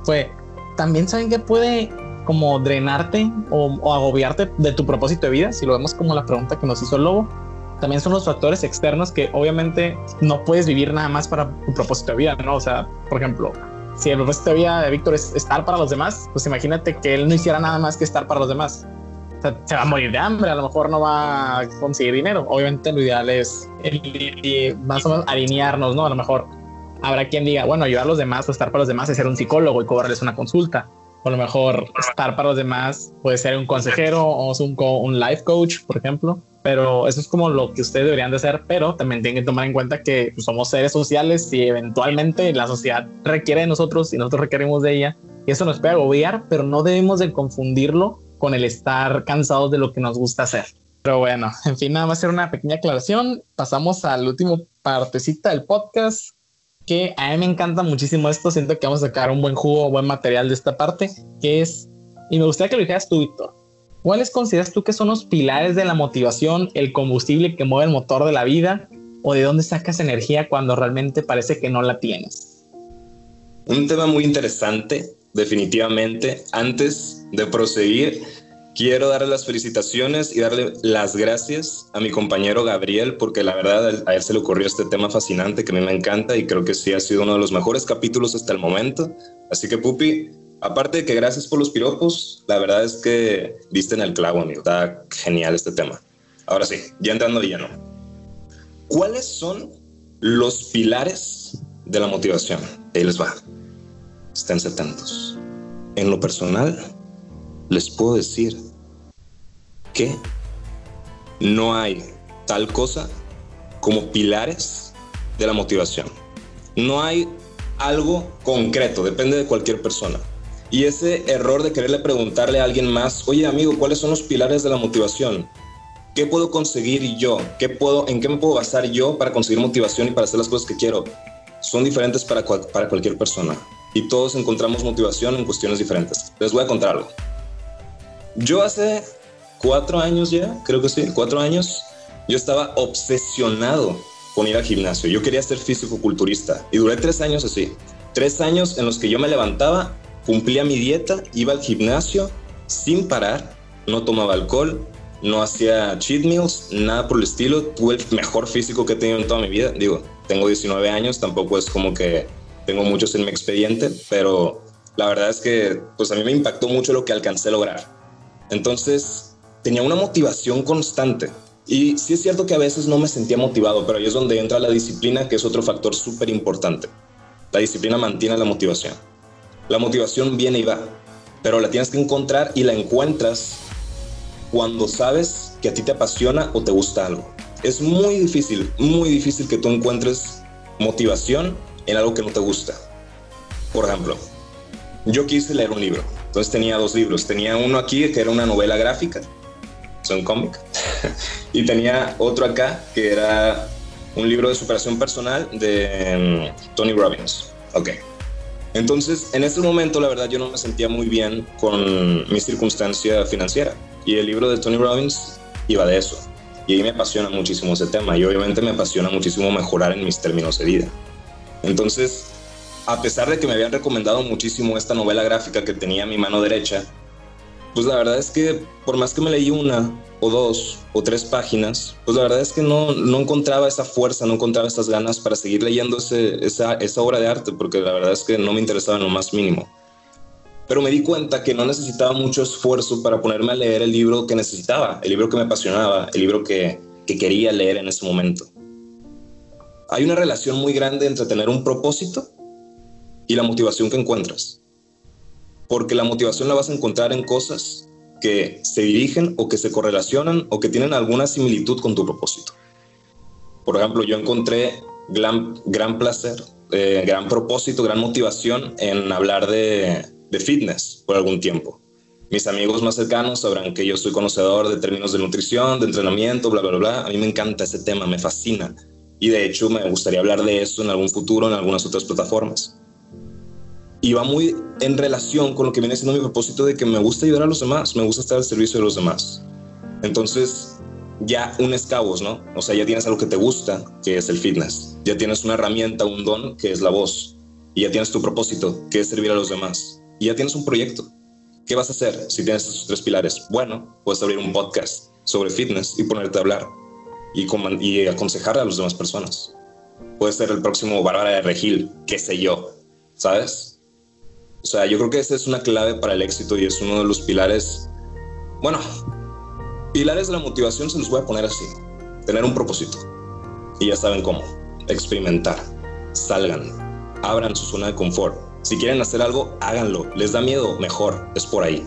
fue, también saben que puede como drenarte o, o, agobiarte de tu propósito de vida, si lo vemos como la pregunta que nos hizo el lobo, también son los factores externos que obviamente no puedes vivir nada más para tu propósito de vida, ¿no? O sea, por ejemplo, si el propósito de vida de Víctor es estar para los demás, pues imagínate que él no hiciera nada más que estar para los demás. Se va a morir de hambre, a lo mejor no va a conseguir dinero. Obviamente lo ideal es más o menos alinearnos, ¿no? A lo mejor habrá quien diga, bueno, ayudar a los demás o estar para los demás es ser un psicólogo y cobrarles una consulta. O a lo mejor estar para los demás puede ser un consejero o un, un life coach, por ejemplo pero eso es como lo que ustedes deberían de hacer, pero también tienen que tomar en cuenta que pues, somos seres sociales y eventualmente la sociedad requiere de nosotros y nosotros requerimos de ella y eso nos puede agobiar, pero no debemos de confundirlo con el estar cansados de lo que nos gusta hacer. Pero bueno, en fin, nada más hacer una pequeña aclaración. Pasamos al último partecita del podcast, que a mí me encanta muchísimo esto. Siento que vamos a sacar un buen jugo, buen material de esta parte, que es, y me gustaría que lo dijeras tú, Víctor ¿Cuáles consideras tú que son los pilares de la motivación, el combustible que mueve el motor de la vida? ¿O de dónde sacas energía cuando realmente parece que no la tienes? Un tema muy interesante, definitivamente. Antes de proseguir, quiero darle las felicitaciones y darle las gracias a mi compañero Gabriel, porque la verdad a él se le ocurrió este tema fascinante que a mí me encanta y creo que sí ha sido uno de los mejores capítulos hasta el momento. Así que, Pupi, Aparte de que gracias por los piropos, la verdad es que viste en el clavo, amigo. Está genial este tema. Ahora sí, ya entrando lleno. ¿Cuáles son los pilares de la motivación? Ahí les va. Estén atentos. En lo personal, les puedo decir que no hay tal cosa como pilares de la motivación. No hay algo concreto, depende de cualquier persona. Y ese error de quererle preguntarle a alguien más, oye amigo, ¿cuáles son los pilares de la motivación? ¿Qué puedo conseguir yo? ¿Qué puedo, ¿En qué me puedo basar yo para conseguir motivación y para hacer las cosas que quiero? Son diferentes para, para cualquier persona. Y todos encontramos motivación en cuestiones diferentes. Les voy a contar algo. Yo hace cuatro años ya, creo que sí, cuatro años, yo estaba obsesionado con ir al gimnasio. Yo quería ser físico-culturista y duré tres años así. Tres años en los que yo me levantaba cumplía mi dieta, iba al gimnasio sin parar, no tomaba alcohol, no hacía cheat meals, nada por el estilo. Tuve el mejor físico que he tenido en toda mi vida. Digo, tengo 19 años, tampoco es como que tengo muchos en mi expediente, pero la verdad es que pues a mí me impactó mucho lo que alcancé a lograr. Entonces, tenía una motivación constante. Y sí es cierto que a veces no me sentía motivado, pero ahí es donde entra la disciplina, que es otro factor súper importante. La disciplina mantiene la motivación. La motivación viene y va, pero la tienes que encontrar y la encuentras cuando sabes que a ti te apasiona o te gusta algo. Es muy difícil, muy difícil que tú encuentres motivación en algo que no te gusta. Por ejemplo, yo quise leer un libro, entonces tenía dos libros. Tenía uno aquí que era una novela gráfica, es un cómic, y tenía otro acá que era un libro de superación personal de mm, Tony Robbins. Ok. Entonces, en ese momento, la verdad, yo no me sentía muy bien con mi circunstancia financiera. Y el libro de Tony Robbins iba de eso. Y ahí me apasiona muchísimo ese tema. Y obviamente me apasiona muchísimo mejorar en mis términos de vida. Entonces, a pesar de que me habían recomendado muchísimo esta novela gráfica que tenía a mi mano derecha, pues la verdad es que por más que me leí una o dos o tres páginas, pues la verdad es que no, no encontraba esa fuerza, no encontraba esas ganas para seguir leyendo esa, esa obra de arte, porque la verdad es que no me interesaba en lo más mínimo. Pero me di cuenta que no necesitaba mucho esfuerzo para ponerme a leer el libro que necesitaba, el libro que me apasionaba, el libro que, que quería leer en ese momento. Hay una relación muy grande entre tener un propósito y la motivación que encuentras porque la motivación la vas a encontrar en cosas que se dirigen o que se correlacionan o que tienen alguna similitud con tu propósito. Por ejemplo, yo encontré gran, gran placer, eh, gran propósito, gran motivación en hablar de, de fitness por algún tiempo. Mis amigos más cercanos sabrán que yo soy conocedor de términos de nutrición, de entrenamiento, bla, bla, bla. A mí me encanta ese tema, me fascina. Y de hecho me gustaría hablar de eso en algún futuro en algunas otras plataformas y va muy en relación con lo que viene siendo mi propósito de que me gusta ayudar a los demás, me gusta estar al servicio de los demás. Entonces, ya un cabos, ¿no? O sea, ya tienes algo que te gusta, que es el fitness. Ya tienes una herramienta, un don, que es la voz. Y ya tienes tu propósito, que es servir a los demás. Y ya tienes un proyecto. ¿Qué vas a hacer si tienes esos tres pilares? Bueno, puedes abrir un podcast sobre fitness y ponerte a hablar y, aconsejar a las demás personas. Puedes ser el próximo Bárbara de Regil, qué sé yo, ¿sabes? O sea, yo creo que esa es una clave para el éxito y es uno de los pilares, bueno, pilares de la motivación se los voy a poner así. Tener un propósito. Y ya saben cómo. Experimentar. Salgan. Abran su zona de confort. Si quieren hacer algo, háganlo. ¿Les da miedo? Mejor. Es por ahí.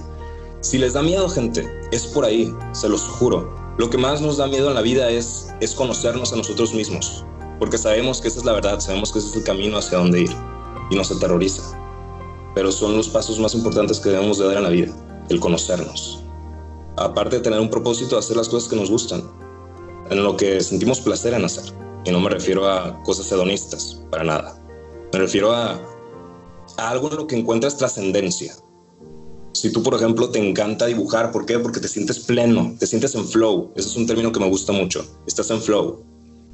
Si les da miedo, gente, es por ahí. Se los juro. Lo que más nos da miedo en la vida es, es conocernos a nosotros mismos. Porque sabemos que esa es la verdad. Sabemos que ese es el camino hacia dónde ir. Y nos aterroriza pero son los pasos más importantes que debemos de dar en la vida, el conocernos. Aparte de tener un propósito, hacer las cosas que nos gustan, en lo que sentimos placer en hacer. Y no me refiero a cosas hedonistas, para nada. Me refiero a, a algo en lo que encuentras trascendencia. Si tú, por ejemplo, te encanta dibujar, ¿por qué? Porque te sientes pleno, te sientes en flow. Ese es un término que me gusta mucho. Estás en flow.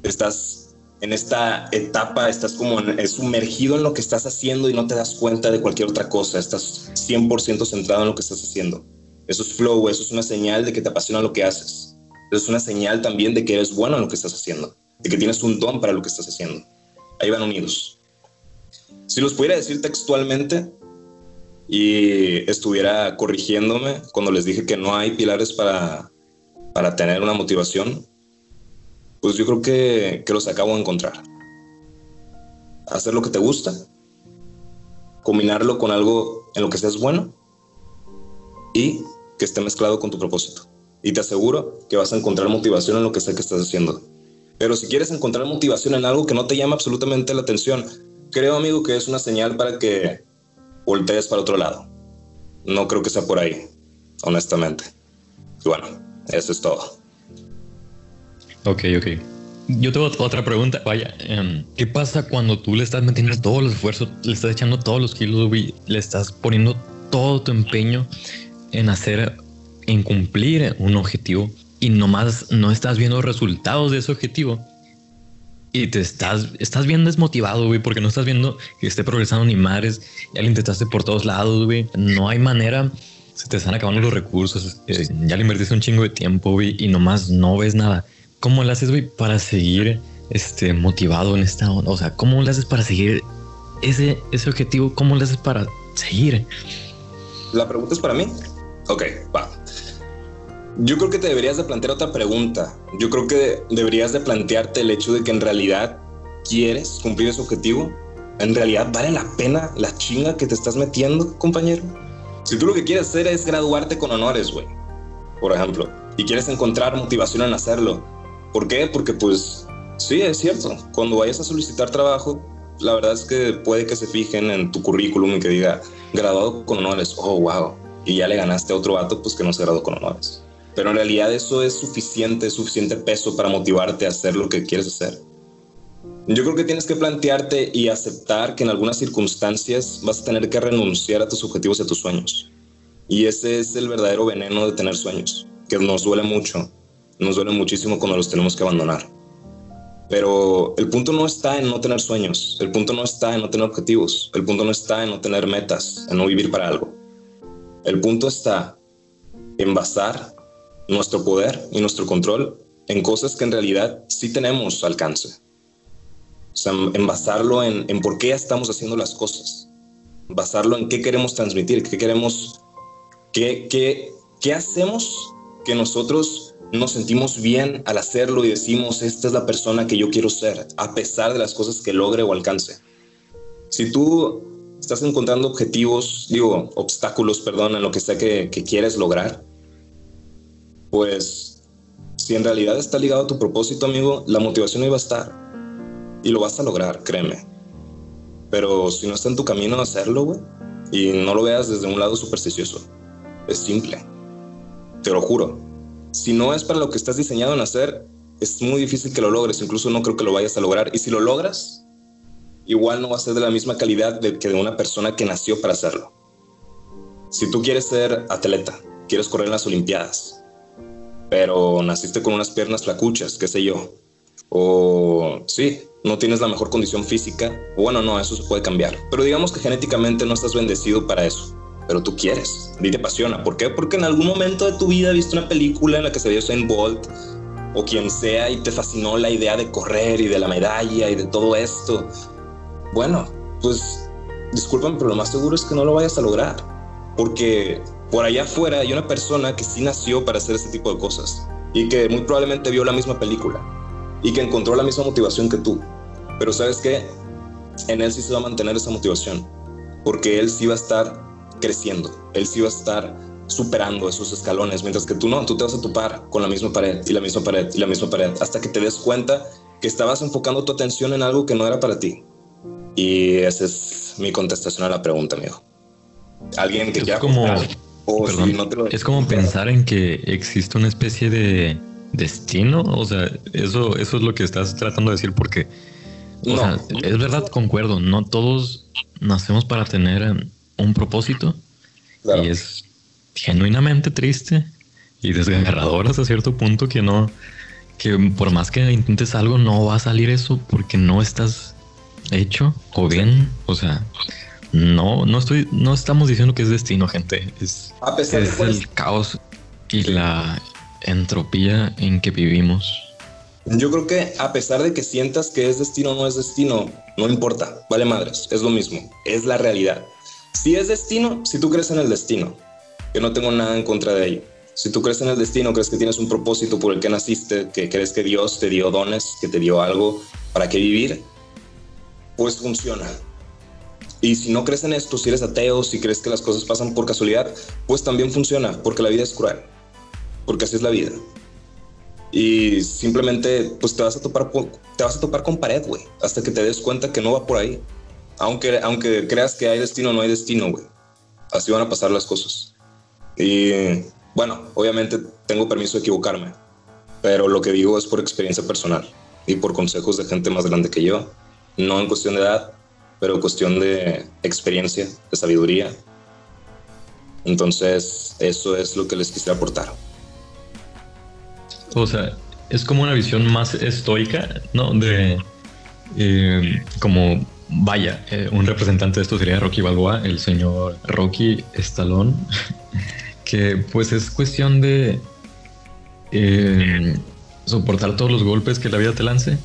Estás en esta etapa estás como sumergido en lo que estás haciendo y no te das cuenta de cualquier otra cosa, estás 100% centrado en lo que estás haciendo. Eso es flow, eso es una señal de que te apasiona lo que haces. Eso es una señal también de que eres bueno en lo que estás haciendo, de que tienes un don para lo que estás haciendo. Ahí van unidos. Si los pudiera decir textualmente y estuviera corrigiéndome cuando les dije que no hay pilares para, para tener una motivación, pues yo creo que, que los acabo de encontrar. Hacer lo que te gusta, combinarlo con algo en lo que seas bueno y que esté mezclado con tu propósito. Y te aseguro que vas a encontrar motivación en lo que sea que estás haciendo. Pero si quieres encontrar motivación en algo que no te llama absolutamente la atención, creo, amigo, que es una señal para que voltees para otro lado. No creo que sea por ahí, honestamente. Y bueno, eso es todo. Ok, ok. Yo tengo otra pregunta. Vaya, em, ¿qué pasa cuando tú le estás metiendo todos los esfuerzos, le estás echando todos los kilos, le estás poniendo todo tu empeño en hacer, en cumplir un objetivo y nomás no estás viendo resultados de ese objetivo? Y te estás, estás bien desmotivado, güey, porque no estás viendo que esté progresando ni madres. Ya lo intentaste por todos lados, güey. No hay manera se te están acabando los recursos, eh, ya le invertiste un chingo de tiempo, güey, y nomás no ves nada. ¿Cómo le haces, güey, para seguir este, motivado en esta onda? O sea, ¿cómo le haces para seguir ese, ese objetivo? ¿Cómo le haces para seguir? La pregunta es para mí. Ok, va. Yo creo que te deberías de plantear otra pregunta. Yo creo que deberías de plantearte el hecho de que en realidad quieres cumplir ese objetivo. ¿En realidad vale la pena la chinga que te estás metiendo, compañero? Si tú lo que quieres hacer es graduarte con honores, güey, por ejemplo, y quieres encontrar motivación en hacerlo, ¿por qué? Porque pues sí, es cierto, cuando vayas a solicitar trabajo, la verdad es que puede que se fijen en tu currículum y que diga graduado con honores, oh, wow, y ya le ganaste a otro vato, pues que no se graduó con honores. Pero en realidad eso es suficiente, suficiente peso para motivarte a hacer lo que quieres hacer. Yo creo que tienes que plantearte y aceptar que en algunas circunstancias vas a tener que renunciar a tus objetivos y a tus sueños. Y ese es el verdadero veneno de tener sueños, que nos duele mucho, nos duele muchísimo cuando los tenemos que abandonar. Pero el punto no está en no tener sueños, el punto no está en no tener objetivos, el punto no está en no tener metas, en no vivir para algo. El punto está en basar nuestro poder y nuestro control en cosas que en realidad sí tenemos alcance o sea, en basarlo en, en por qué estamos haciendo las cosas, basarlo en qué queremos transmitir, qué queremos, qué, qué, qué hacemos que nosotros nos sentimos bien al hacerlo y decimos, esta es la persona que yo quiero ser, a pesar de las cosas que logre o alcance. Si tú estás encontrando objetivos, digo, obstáculos, perdón, en lo que sea que, que quieres lograr, pues si en realidad está ligado a tu propósito, amigo, la motivación iba a estar y lo vas a lograr, créeme. Pero si no está en tu camino hacerlo, güey, y no lo veas desde un lado supersticioso, es simple. Te lo juro. Si no es para lo que estás diseñado en hacer, es muy difícil que lo logres, incluso no creo que lo vayas a lograr. Y si lo logras, igual no va a ser de la misma calidad que de una persona que nació para hacerlo. Si tú quieres ser atleta, quieres correr en las Olimpiadas, pero naciste con unas piernas flacuchas, qué sé yo, o sí, no tienes la mejor condición física, bueno, no, eso se puede cambiar. Pero digamos que genéticamente no estás bendecido para eso, pero tú quieres y te apasiona. ¿Por qué? Porque en algún momento de tu vida viste una película en la que se vio Usain Bolt o quien sea y te fascinó la idea de correr y de la medalla y de todo esto. Bueno, pues discúlpame, pero lo más seguro es que no lo vayas a lograr, porque por allá afuera hay una persona que sí nació para hacer ese tipo de cosas y que muy probablemente vio la misma película y que encontró la misma motivación que tú. Pero sabes qué? En él sí se va a mantener esa motivación, porque él sí va a estar creciendo, él sí va a estar superando esos escalones, mientras que tú no, tú te vas a topar con la misma pared y la misma pared y la misma pared, hasta que te des cuenta que estabas enfocando tu atención en algo que no era para ti. Y esa es mi contestación a la pregunta, amigo. Alguien que ya... Como, es como pensar en que existe una especie de destino. O sea, eso, eso es lo que estás tratando de decir porque, o sea, es verdad, concuerdo, no todos nacemos para tener un propósito y es genuinamente triste y desgarrador hasta cierto punto que no, que por más que intentes algo no va a salir eso porque no estás hecho o bien, o sea, no, no estoy, no estamos diciendo que es destino, gente. Es, es el caos y la entropía en que vivimos. Yo creo que a pesar de que sientas que es destino o no es destino, no importa, vale madres, es lo mismo, es la realidad. Si es destino, si tú crees en el destino, yo no tengo nada en contra de ello. Si tú crees en el destino, crees que tienes un propósito por el que naciste, que crees que Dios te dio dones, que te dio algo para que vivir, pues funciona. Y si no crees en esto, si eres ateo, si crees que las cosas pasan por casualidad, pues también funciona, porque la vida es cruel porque así es la vida. Y simplemente, pues te vas a topar, te vas a topar con pared, güey, hasta que te des cuenta que no va por ahí. Aunque, aunque creas que hay destino, no hay destino, güey. Así van a pasar las cosas. Y bueno, obviamente tengo permiso de equivocarme, pero lo que digo es por experiencia personal y por consejos de gente más grande que yo. No en cuestión de edad, pero cuestión de experiencia, de sabiduría. Entonces, eso es lo que les quisiera aportar. O sea, es como una visión más estoica, ¿no? De eh, como, vaya, eh, un representante de esto sería Rocky Balboa, el señor Rocky Stallone. que pues es cuestión de eh, soportar todos los golpes que la vida te lance.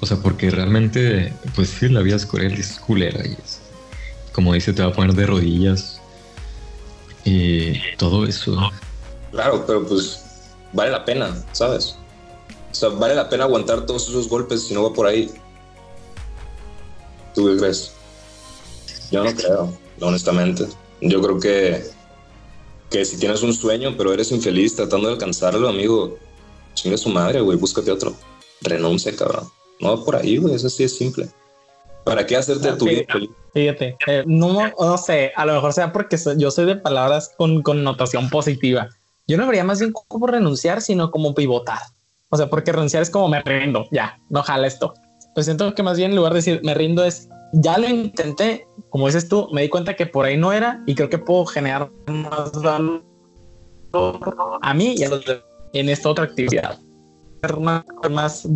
O sea, porque realmente, pues sí, la vida es es culera y es, como dice, te va a poner de rodillas y todo eso. Claro, pero pues vale la pena, ¿sabes? O sea, vale la pena aguantar todos esos golpes si no va por ahí. ¿Tú qué crees? Yo no creo, honestamente. Yo creo que, que si tienes un sueño, pero eres infeliz tratando de alcanzarlo, amigo, chingue su madre, güey, búscate otro. Renuncia, cabrón. No por ahí, güey, eso sí es simple. ¿Para qué hacerte tu vida feliz? Fíjate, eh, no, no sé, a lo mejor sea porque yo soy de palabras con connotación positiva. Yo no vería más bien como renunciar, sino como pivotar. O sea, porque renunciar es como me rindo, ya, no jala esto. Pues siento que más bien en lugar de decir me rindo es ya lo intenté, como dices tú, me di cuenta que por ahí no era y creo que puedo generar más valor a mí y a los en esta otra actividad. Más, más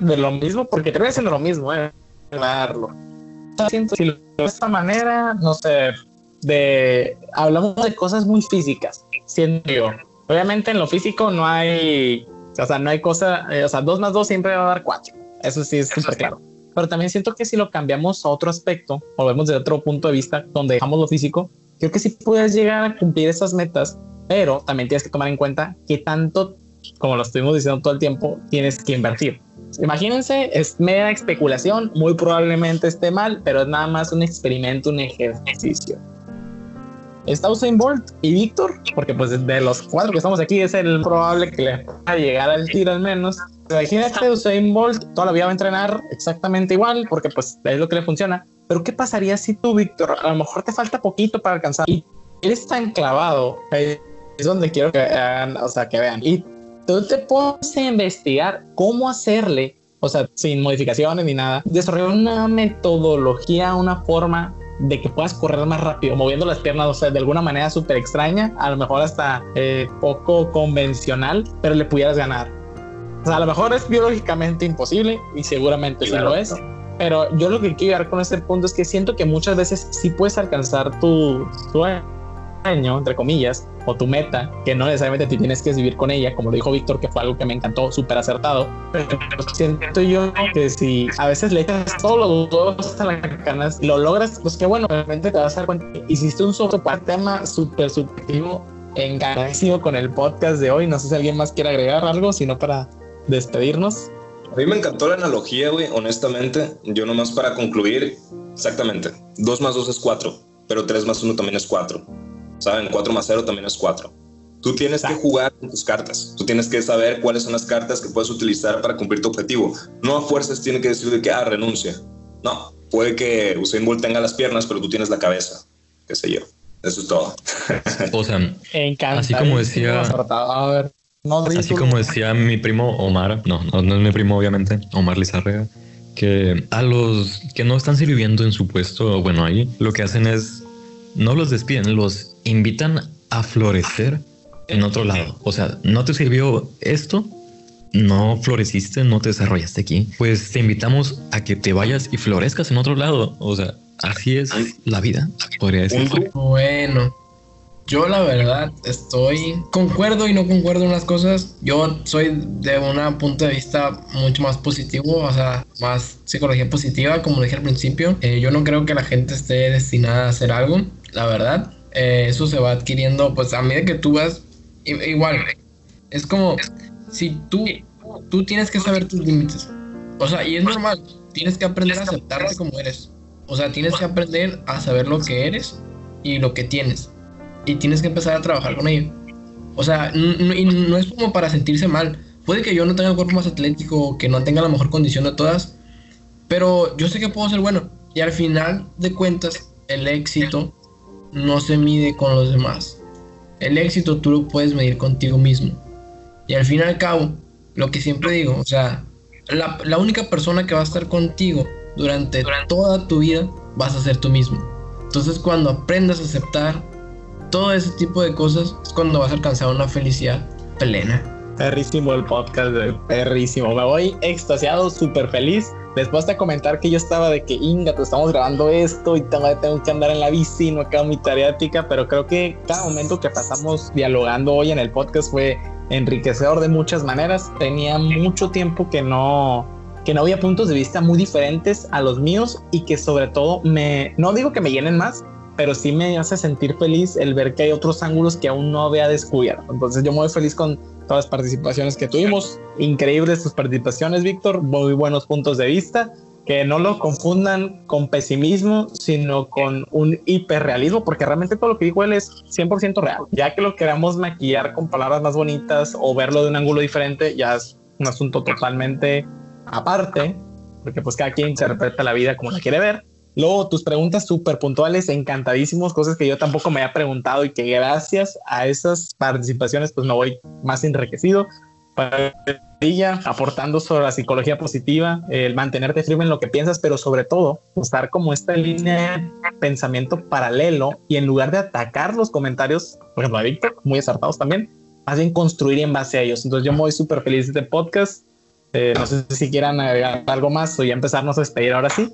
de lo mismo, porque te voy haciendo lo mismo, eh, darlo. Siento si lo de esta manera, no sé, de hablamos de cosas muy físicas, siento yo. Obviamente en lo físico no hay, o sea, no hay cosa, eh, o sea, dos más dos siempre va a dar cuatro. Eso sí es súper claro. Pero también siento que si lo cambiamos a otro aspecto, o vemos desde otro punto de vista, donde dejamos lo físico, creo que sí puedes llegar a cumplir esas metas, pero también tienes que tomar en cuenta que tanto, como lo estuvimos diciendo todo el tiempo, tienes que invertir. Imagínense, es mera especulación, muy probablemente esté mal, pero es nada más un experimento, un ejercicio. Está Usain Bolt y Víctor, porque pues de los cuatro que estamos aquí es el probable que le a llegar al tiro al menos. Imagínate Usain Bolt toda la vida va a entrenar exactamente igual, porque pues es lo que le funciona. Pero ¿qué pasaría si tú, Víctor, a lo mejor te falta poquito para alcanzar y eres tan clavado? Es donde quiero que vean, o sea, que vean. Y tú te pones a investigar cómo hacerle, o sea, sin modificaciones ni nada, desarrollar una metodología, una forma de que puedas correr más rápido, moviendo las piernas, o sea, de alguna manera súper extraña, a lo mejor hasta eh, poco convencional, pero le pudieras ganar. O sea, a lo mejor es biológicamente imposible y seguramente sí lo es. Pero yo lo que quiero llegar con este punto es que siento que muchas veces sí puedes alcanzar tu sueño, entre comillas, o tu meta, que no necesariamente tú tienes que vivir con ella, como lo dijo Víctor, que fue algo que me encantó, súper acertado. Pero siento yo que si a veces le echas todos los dos a las canas y lo logras, pues que bueno, realmente te vas a dar cuenta hiciste un solo tema súper subjetivo, enganchado con el podcast de hoy. No sé si alguien más quiere agregar algo, sino para despedirnos. A mí me encantó la analogía, güey, honestamente. Yo nomás para concluir, exactamente, 2 más 2 es 4, pero 3 más 1 también es 4. ¿Saben? 4 más 0 también es 4. Tú tienes que jugar con tus cartas. Tú tienes que saber cuáles son las cartas que puedes utilizar para cumplir tu objetivo. No a fuerzas tiene que decir de que, ah, renuncia. No, puede que Usain Bolt tenga las piernas, pero tú tienes la cabeza. Qué sé yo. Eso es todo. o sea, así como decía... A ver. Así como decía mi primo Omar, no, no, es mi primo obviamente, Omar Lizarrega, que a los que no están sirviendo en su puesto, bueno, ahí lo que hacen es, no los despiden, los invitan a florecer en otro lado. O sea, no te sirvió esto, no floreciste, no te desarrollaste aquí, pues te invitamos a que te vayas y florezcas en otro lado. O sea, así es la vida, podría decir. Bueno, yo la verdad estoy, concuerdo y no concuerdo en las cosas. Yo soy de un punto de vista mucho más positivo, o sea, más psicología positiva, como dije al principio. Eh, yo no creo que la gente esté destinada a hacer algo, la verdad. Eh, eso se va adquiriendo, pues a medida que tú vas, igual, es como si tú, tú tienes que saber tus límites. O sea, y es normal, tienes que aprender a aceptarte como eres. O sea, tienes que aprender a saber lo que eres y lo que tienes y tienes que empezar a trabajar con ello. O sea, y no es como para sentirse mal. Puede que yo no tenga el cuerpo más atlético, que no tenga la mejor condición de todas, pero yo sé que puedo ser bueno. Y al final de cuentas, el éxito no se mide con los demás. El éxito tú lo puedes medir contigo mismo. Y al fin y al cabo, lo que siempre digo, o sea, la, la única persona que va a estar contigo durante toda tu vida vas a ser tú mismo. Entonces cuando aprendas a aceptar todo ese tipo de cosas es cuando vas a alcanzar una felicidad plena. Perrísimo el podcast, perrísimo. Me voy extasiado, súper feliz. Después de comentar que yo estaba de que, Inga, te estamos grabando esto y tengo, que andar en la bici, no acabo mi tarea ética, pero creo que cada momento que pasamos dialogando hoy en el podcast fue enriquecedor de muchas maneras. Tenía mucho tiempo que no, que no había puntos de vista muy diferentes a los míos y que sobre todo me, no digo que me llenen más, pero sí me hace sentir feliz el ver que hay otros ángulos que aún no había descubierto. Entonces yo muy feliz con todas las participaciones que tuvimos. Increíbles tus participaciones, Víctor. Muy buenos puntos de vista. Que no lo confundan con pesimismo, sino con un hiperrealismo, porque realmente todo lo que dijo él es 100% real. Ya que lo queramos maquillar con palabras más bonitas o verlo de un ángulo diferente, ya es un asunto totalmente aparte, porque pues cada quien interpreta la vida como la quiere ver Luego, tus preguntas súper puntuales, encantadísimos, cosas que yo tampoco me había preguntado y que gracias a esas participaciones, pues me voy más enriquecido. Para ella, aportando sobre la psicología positiva, el mantenerte firme en lo que piensas, pero sobre todo, estar como esta línea de pensamiento paralelo y en lugar de atacar los comentarios, por ejemplo, Víctor, muy acertados también, más bien construir en base a ellos. Entonces, yo me voy súper feliz de este podcast. Eh, no sé si quieran agregar algo más o ya empezarnos a despedir ahora sí.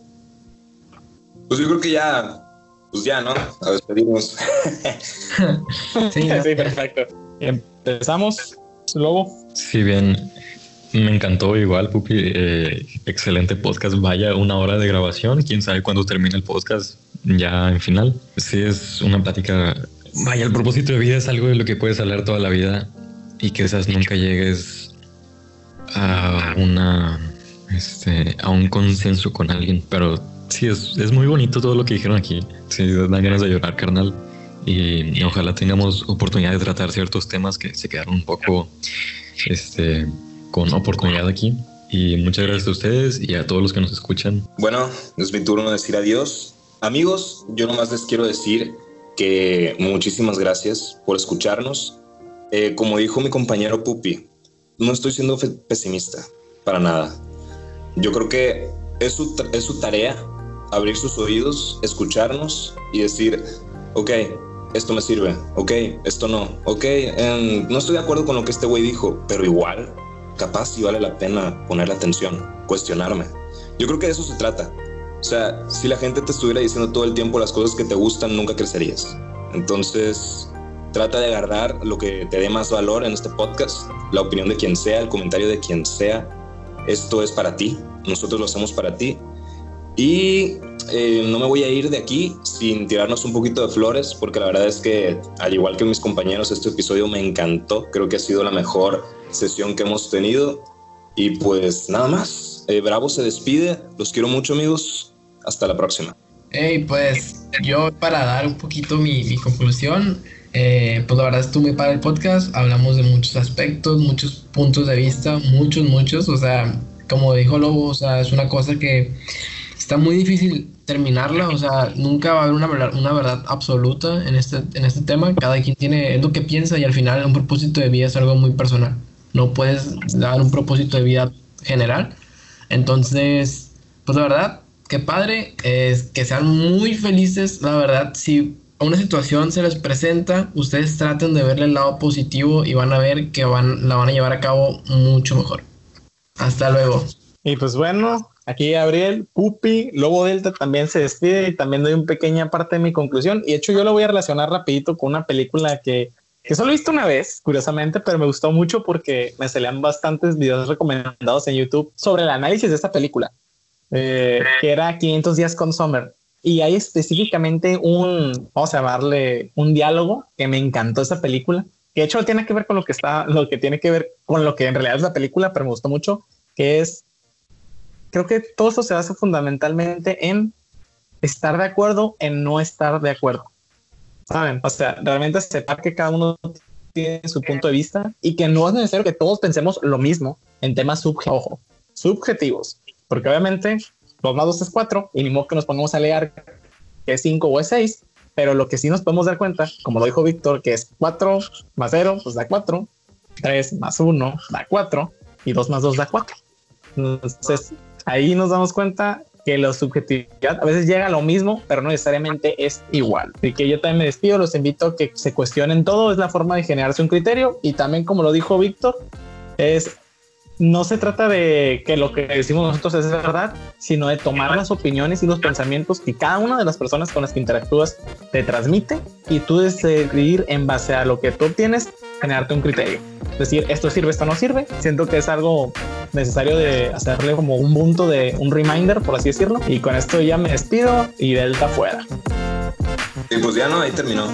Pues yo creo que ya, pues ya, ¿no? A despedirnos. sí, sí, perfecto. Empezamos, Lobo. Sí, bien. Me encantó igual, Pupi. Eh, excelente podcast. Vaya, una hora de grabación. Quién sabe cuándo termina el podcast ya en final. Sí, es una plática. Vaya, el propósito de vida es algo de lo que puedes hablar toda la vida y que quizás nunca llegues a una este, a un consenso con alguien, pero sí, es, es, muy bonito todo lo que dijeron aquí. Sí, dan ganas de llorar, carnal. Y, ojalá tengamos oportunidad de tratar ciertos temas que se quedaron un poco este, con oportunidad aquí. Y muchas gracias a ustedes y a todos los que nos escuchan. Bueno, es mi turno de decir adiós. Amigos, yo nomás les quiero decir que muchísimas gracias por escucharnos. Eh, como dijo mi compañero Pupi, no estoy siendo pesimista, para nada. Yo creo que es su, es su tarea abrir sus oídos, escucharnos y decir, ok, esto me sirve, ok, esto no, ok, no estoy de acuerdo con lo que este güey dijo, pero igual, capaz sí vale la pena ponerle atención, cuestionarme. Yo creo que de eso se trata. O sea, si la gente te estuviera diciendo todo el tiempo las cosas que te gustan, nunca crecerías. Entonces, trata de agarrar lo que te dé más valor en este podcast, la opinión de quien sea, el comentario de quien sea. Esto es para ti, nosotros lo hacemos para ti y eh, no me voy a ir de aquí sin tirarnos un poquito de flores, porque la verdad es que, al igual que mis compañeros, este episodio me encantó. Creo que ha sido la mejor sesión que hemos tenido. Y pues nada más. Eh, Bravo se despide. Los quiero mucho, amigos. Hasta la próxima. Hey, pues yo para dar un poquito mi, conclusión, eh, pues la verdad estuvo muy para el podcast. Hablamos de muchos aspectos, muchos puntos de vista, muchos, muchos. O sea, como dijo Lobo, o sea, es una cosa que está muy difícil terminarla, o sea, nunca va a haber una una verdad absoluta en este, en este tema, cada quien tiene, es lo que piensa y al final un propósito de vida es algo muy personal, no puedes dar un propósito de vida general, entonces, pues la verdad, qué padre, es que sean muy felices, la verdad, si una situación se les presenta, ustedes traten de verle el lado positivo y van a ver que van, la van a llevar a cabo mucho mejor. Hasta luego. Y pues bueno, Aquí Gabriel, Pupi, Lobo Delta también se despide y también doy una pequeña parte de mi conclusión. Y de hecho yo lo voy a relacionar rapidito con una película que, que solo he visto una vez, curiosamente, pero me gustó mucho porque me salían bastantes videos recomendados en YouTube sobre el análisis de esta película, eh, que era 500 días con Summer. Y hay específicamente un, vamos a llamarle un diálogo que me encantó esa película, que de hecho tiene que ver con lo que está, lo que tiene que ver con lo que en realidad es la película, pero me gustó mucho, que es creo que todo eso se basa fundamentalmente en estar de acuerdo en no estar de acuerdo. ¿Saben? O sea, realmente aceptar que cada uno tiene su punto de vista y que no es necesario que todos pensemos lo mismo en temas subjetivos, subjetivos. Porque obviamente los más dos es cuatro y ni modo que nos pongamos a leer que es cinco o es seis, pero lo que sí nos podemos dar cuenta, como lo dijo Víctor, que es cuatro más cero, pues da cuatro, tres más uno da cuatro y dos más dos da cuatro. Entonces, ahí nos damos cuenta que la subjetividad a veces llega a lo mismo, pero no necesariamente es igual. Así que yo también me despido, los invito a que se cuestionen todo, es la forma de generarse un criterio y también como lo dijo Víctor, es no se trata de que lo que decimos nosotros es verdad, sino de tomar las opiniones y los pensamientos que cada una de las personas con las que interactúas te transmite y tú decidir en base a lo que tú obtienes, generarte un criterio. Decir, esto sirve, esto no sirve. Siento que es algo necesario de hacerle como un punto de un reminder, por así decirlo. Y con esto ya me despido y Delta fuera. Y pues ya no, ahí terminó.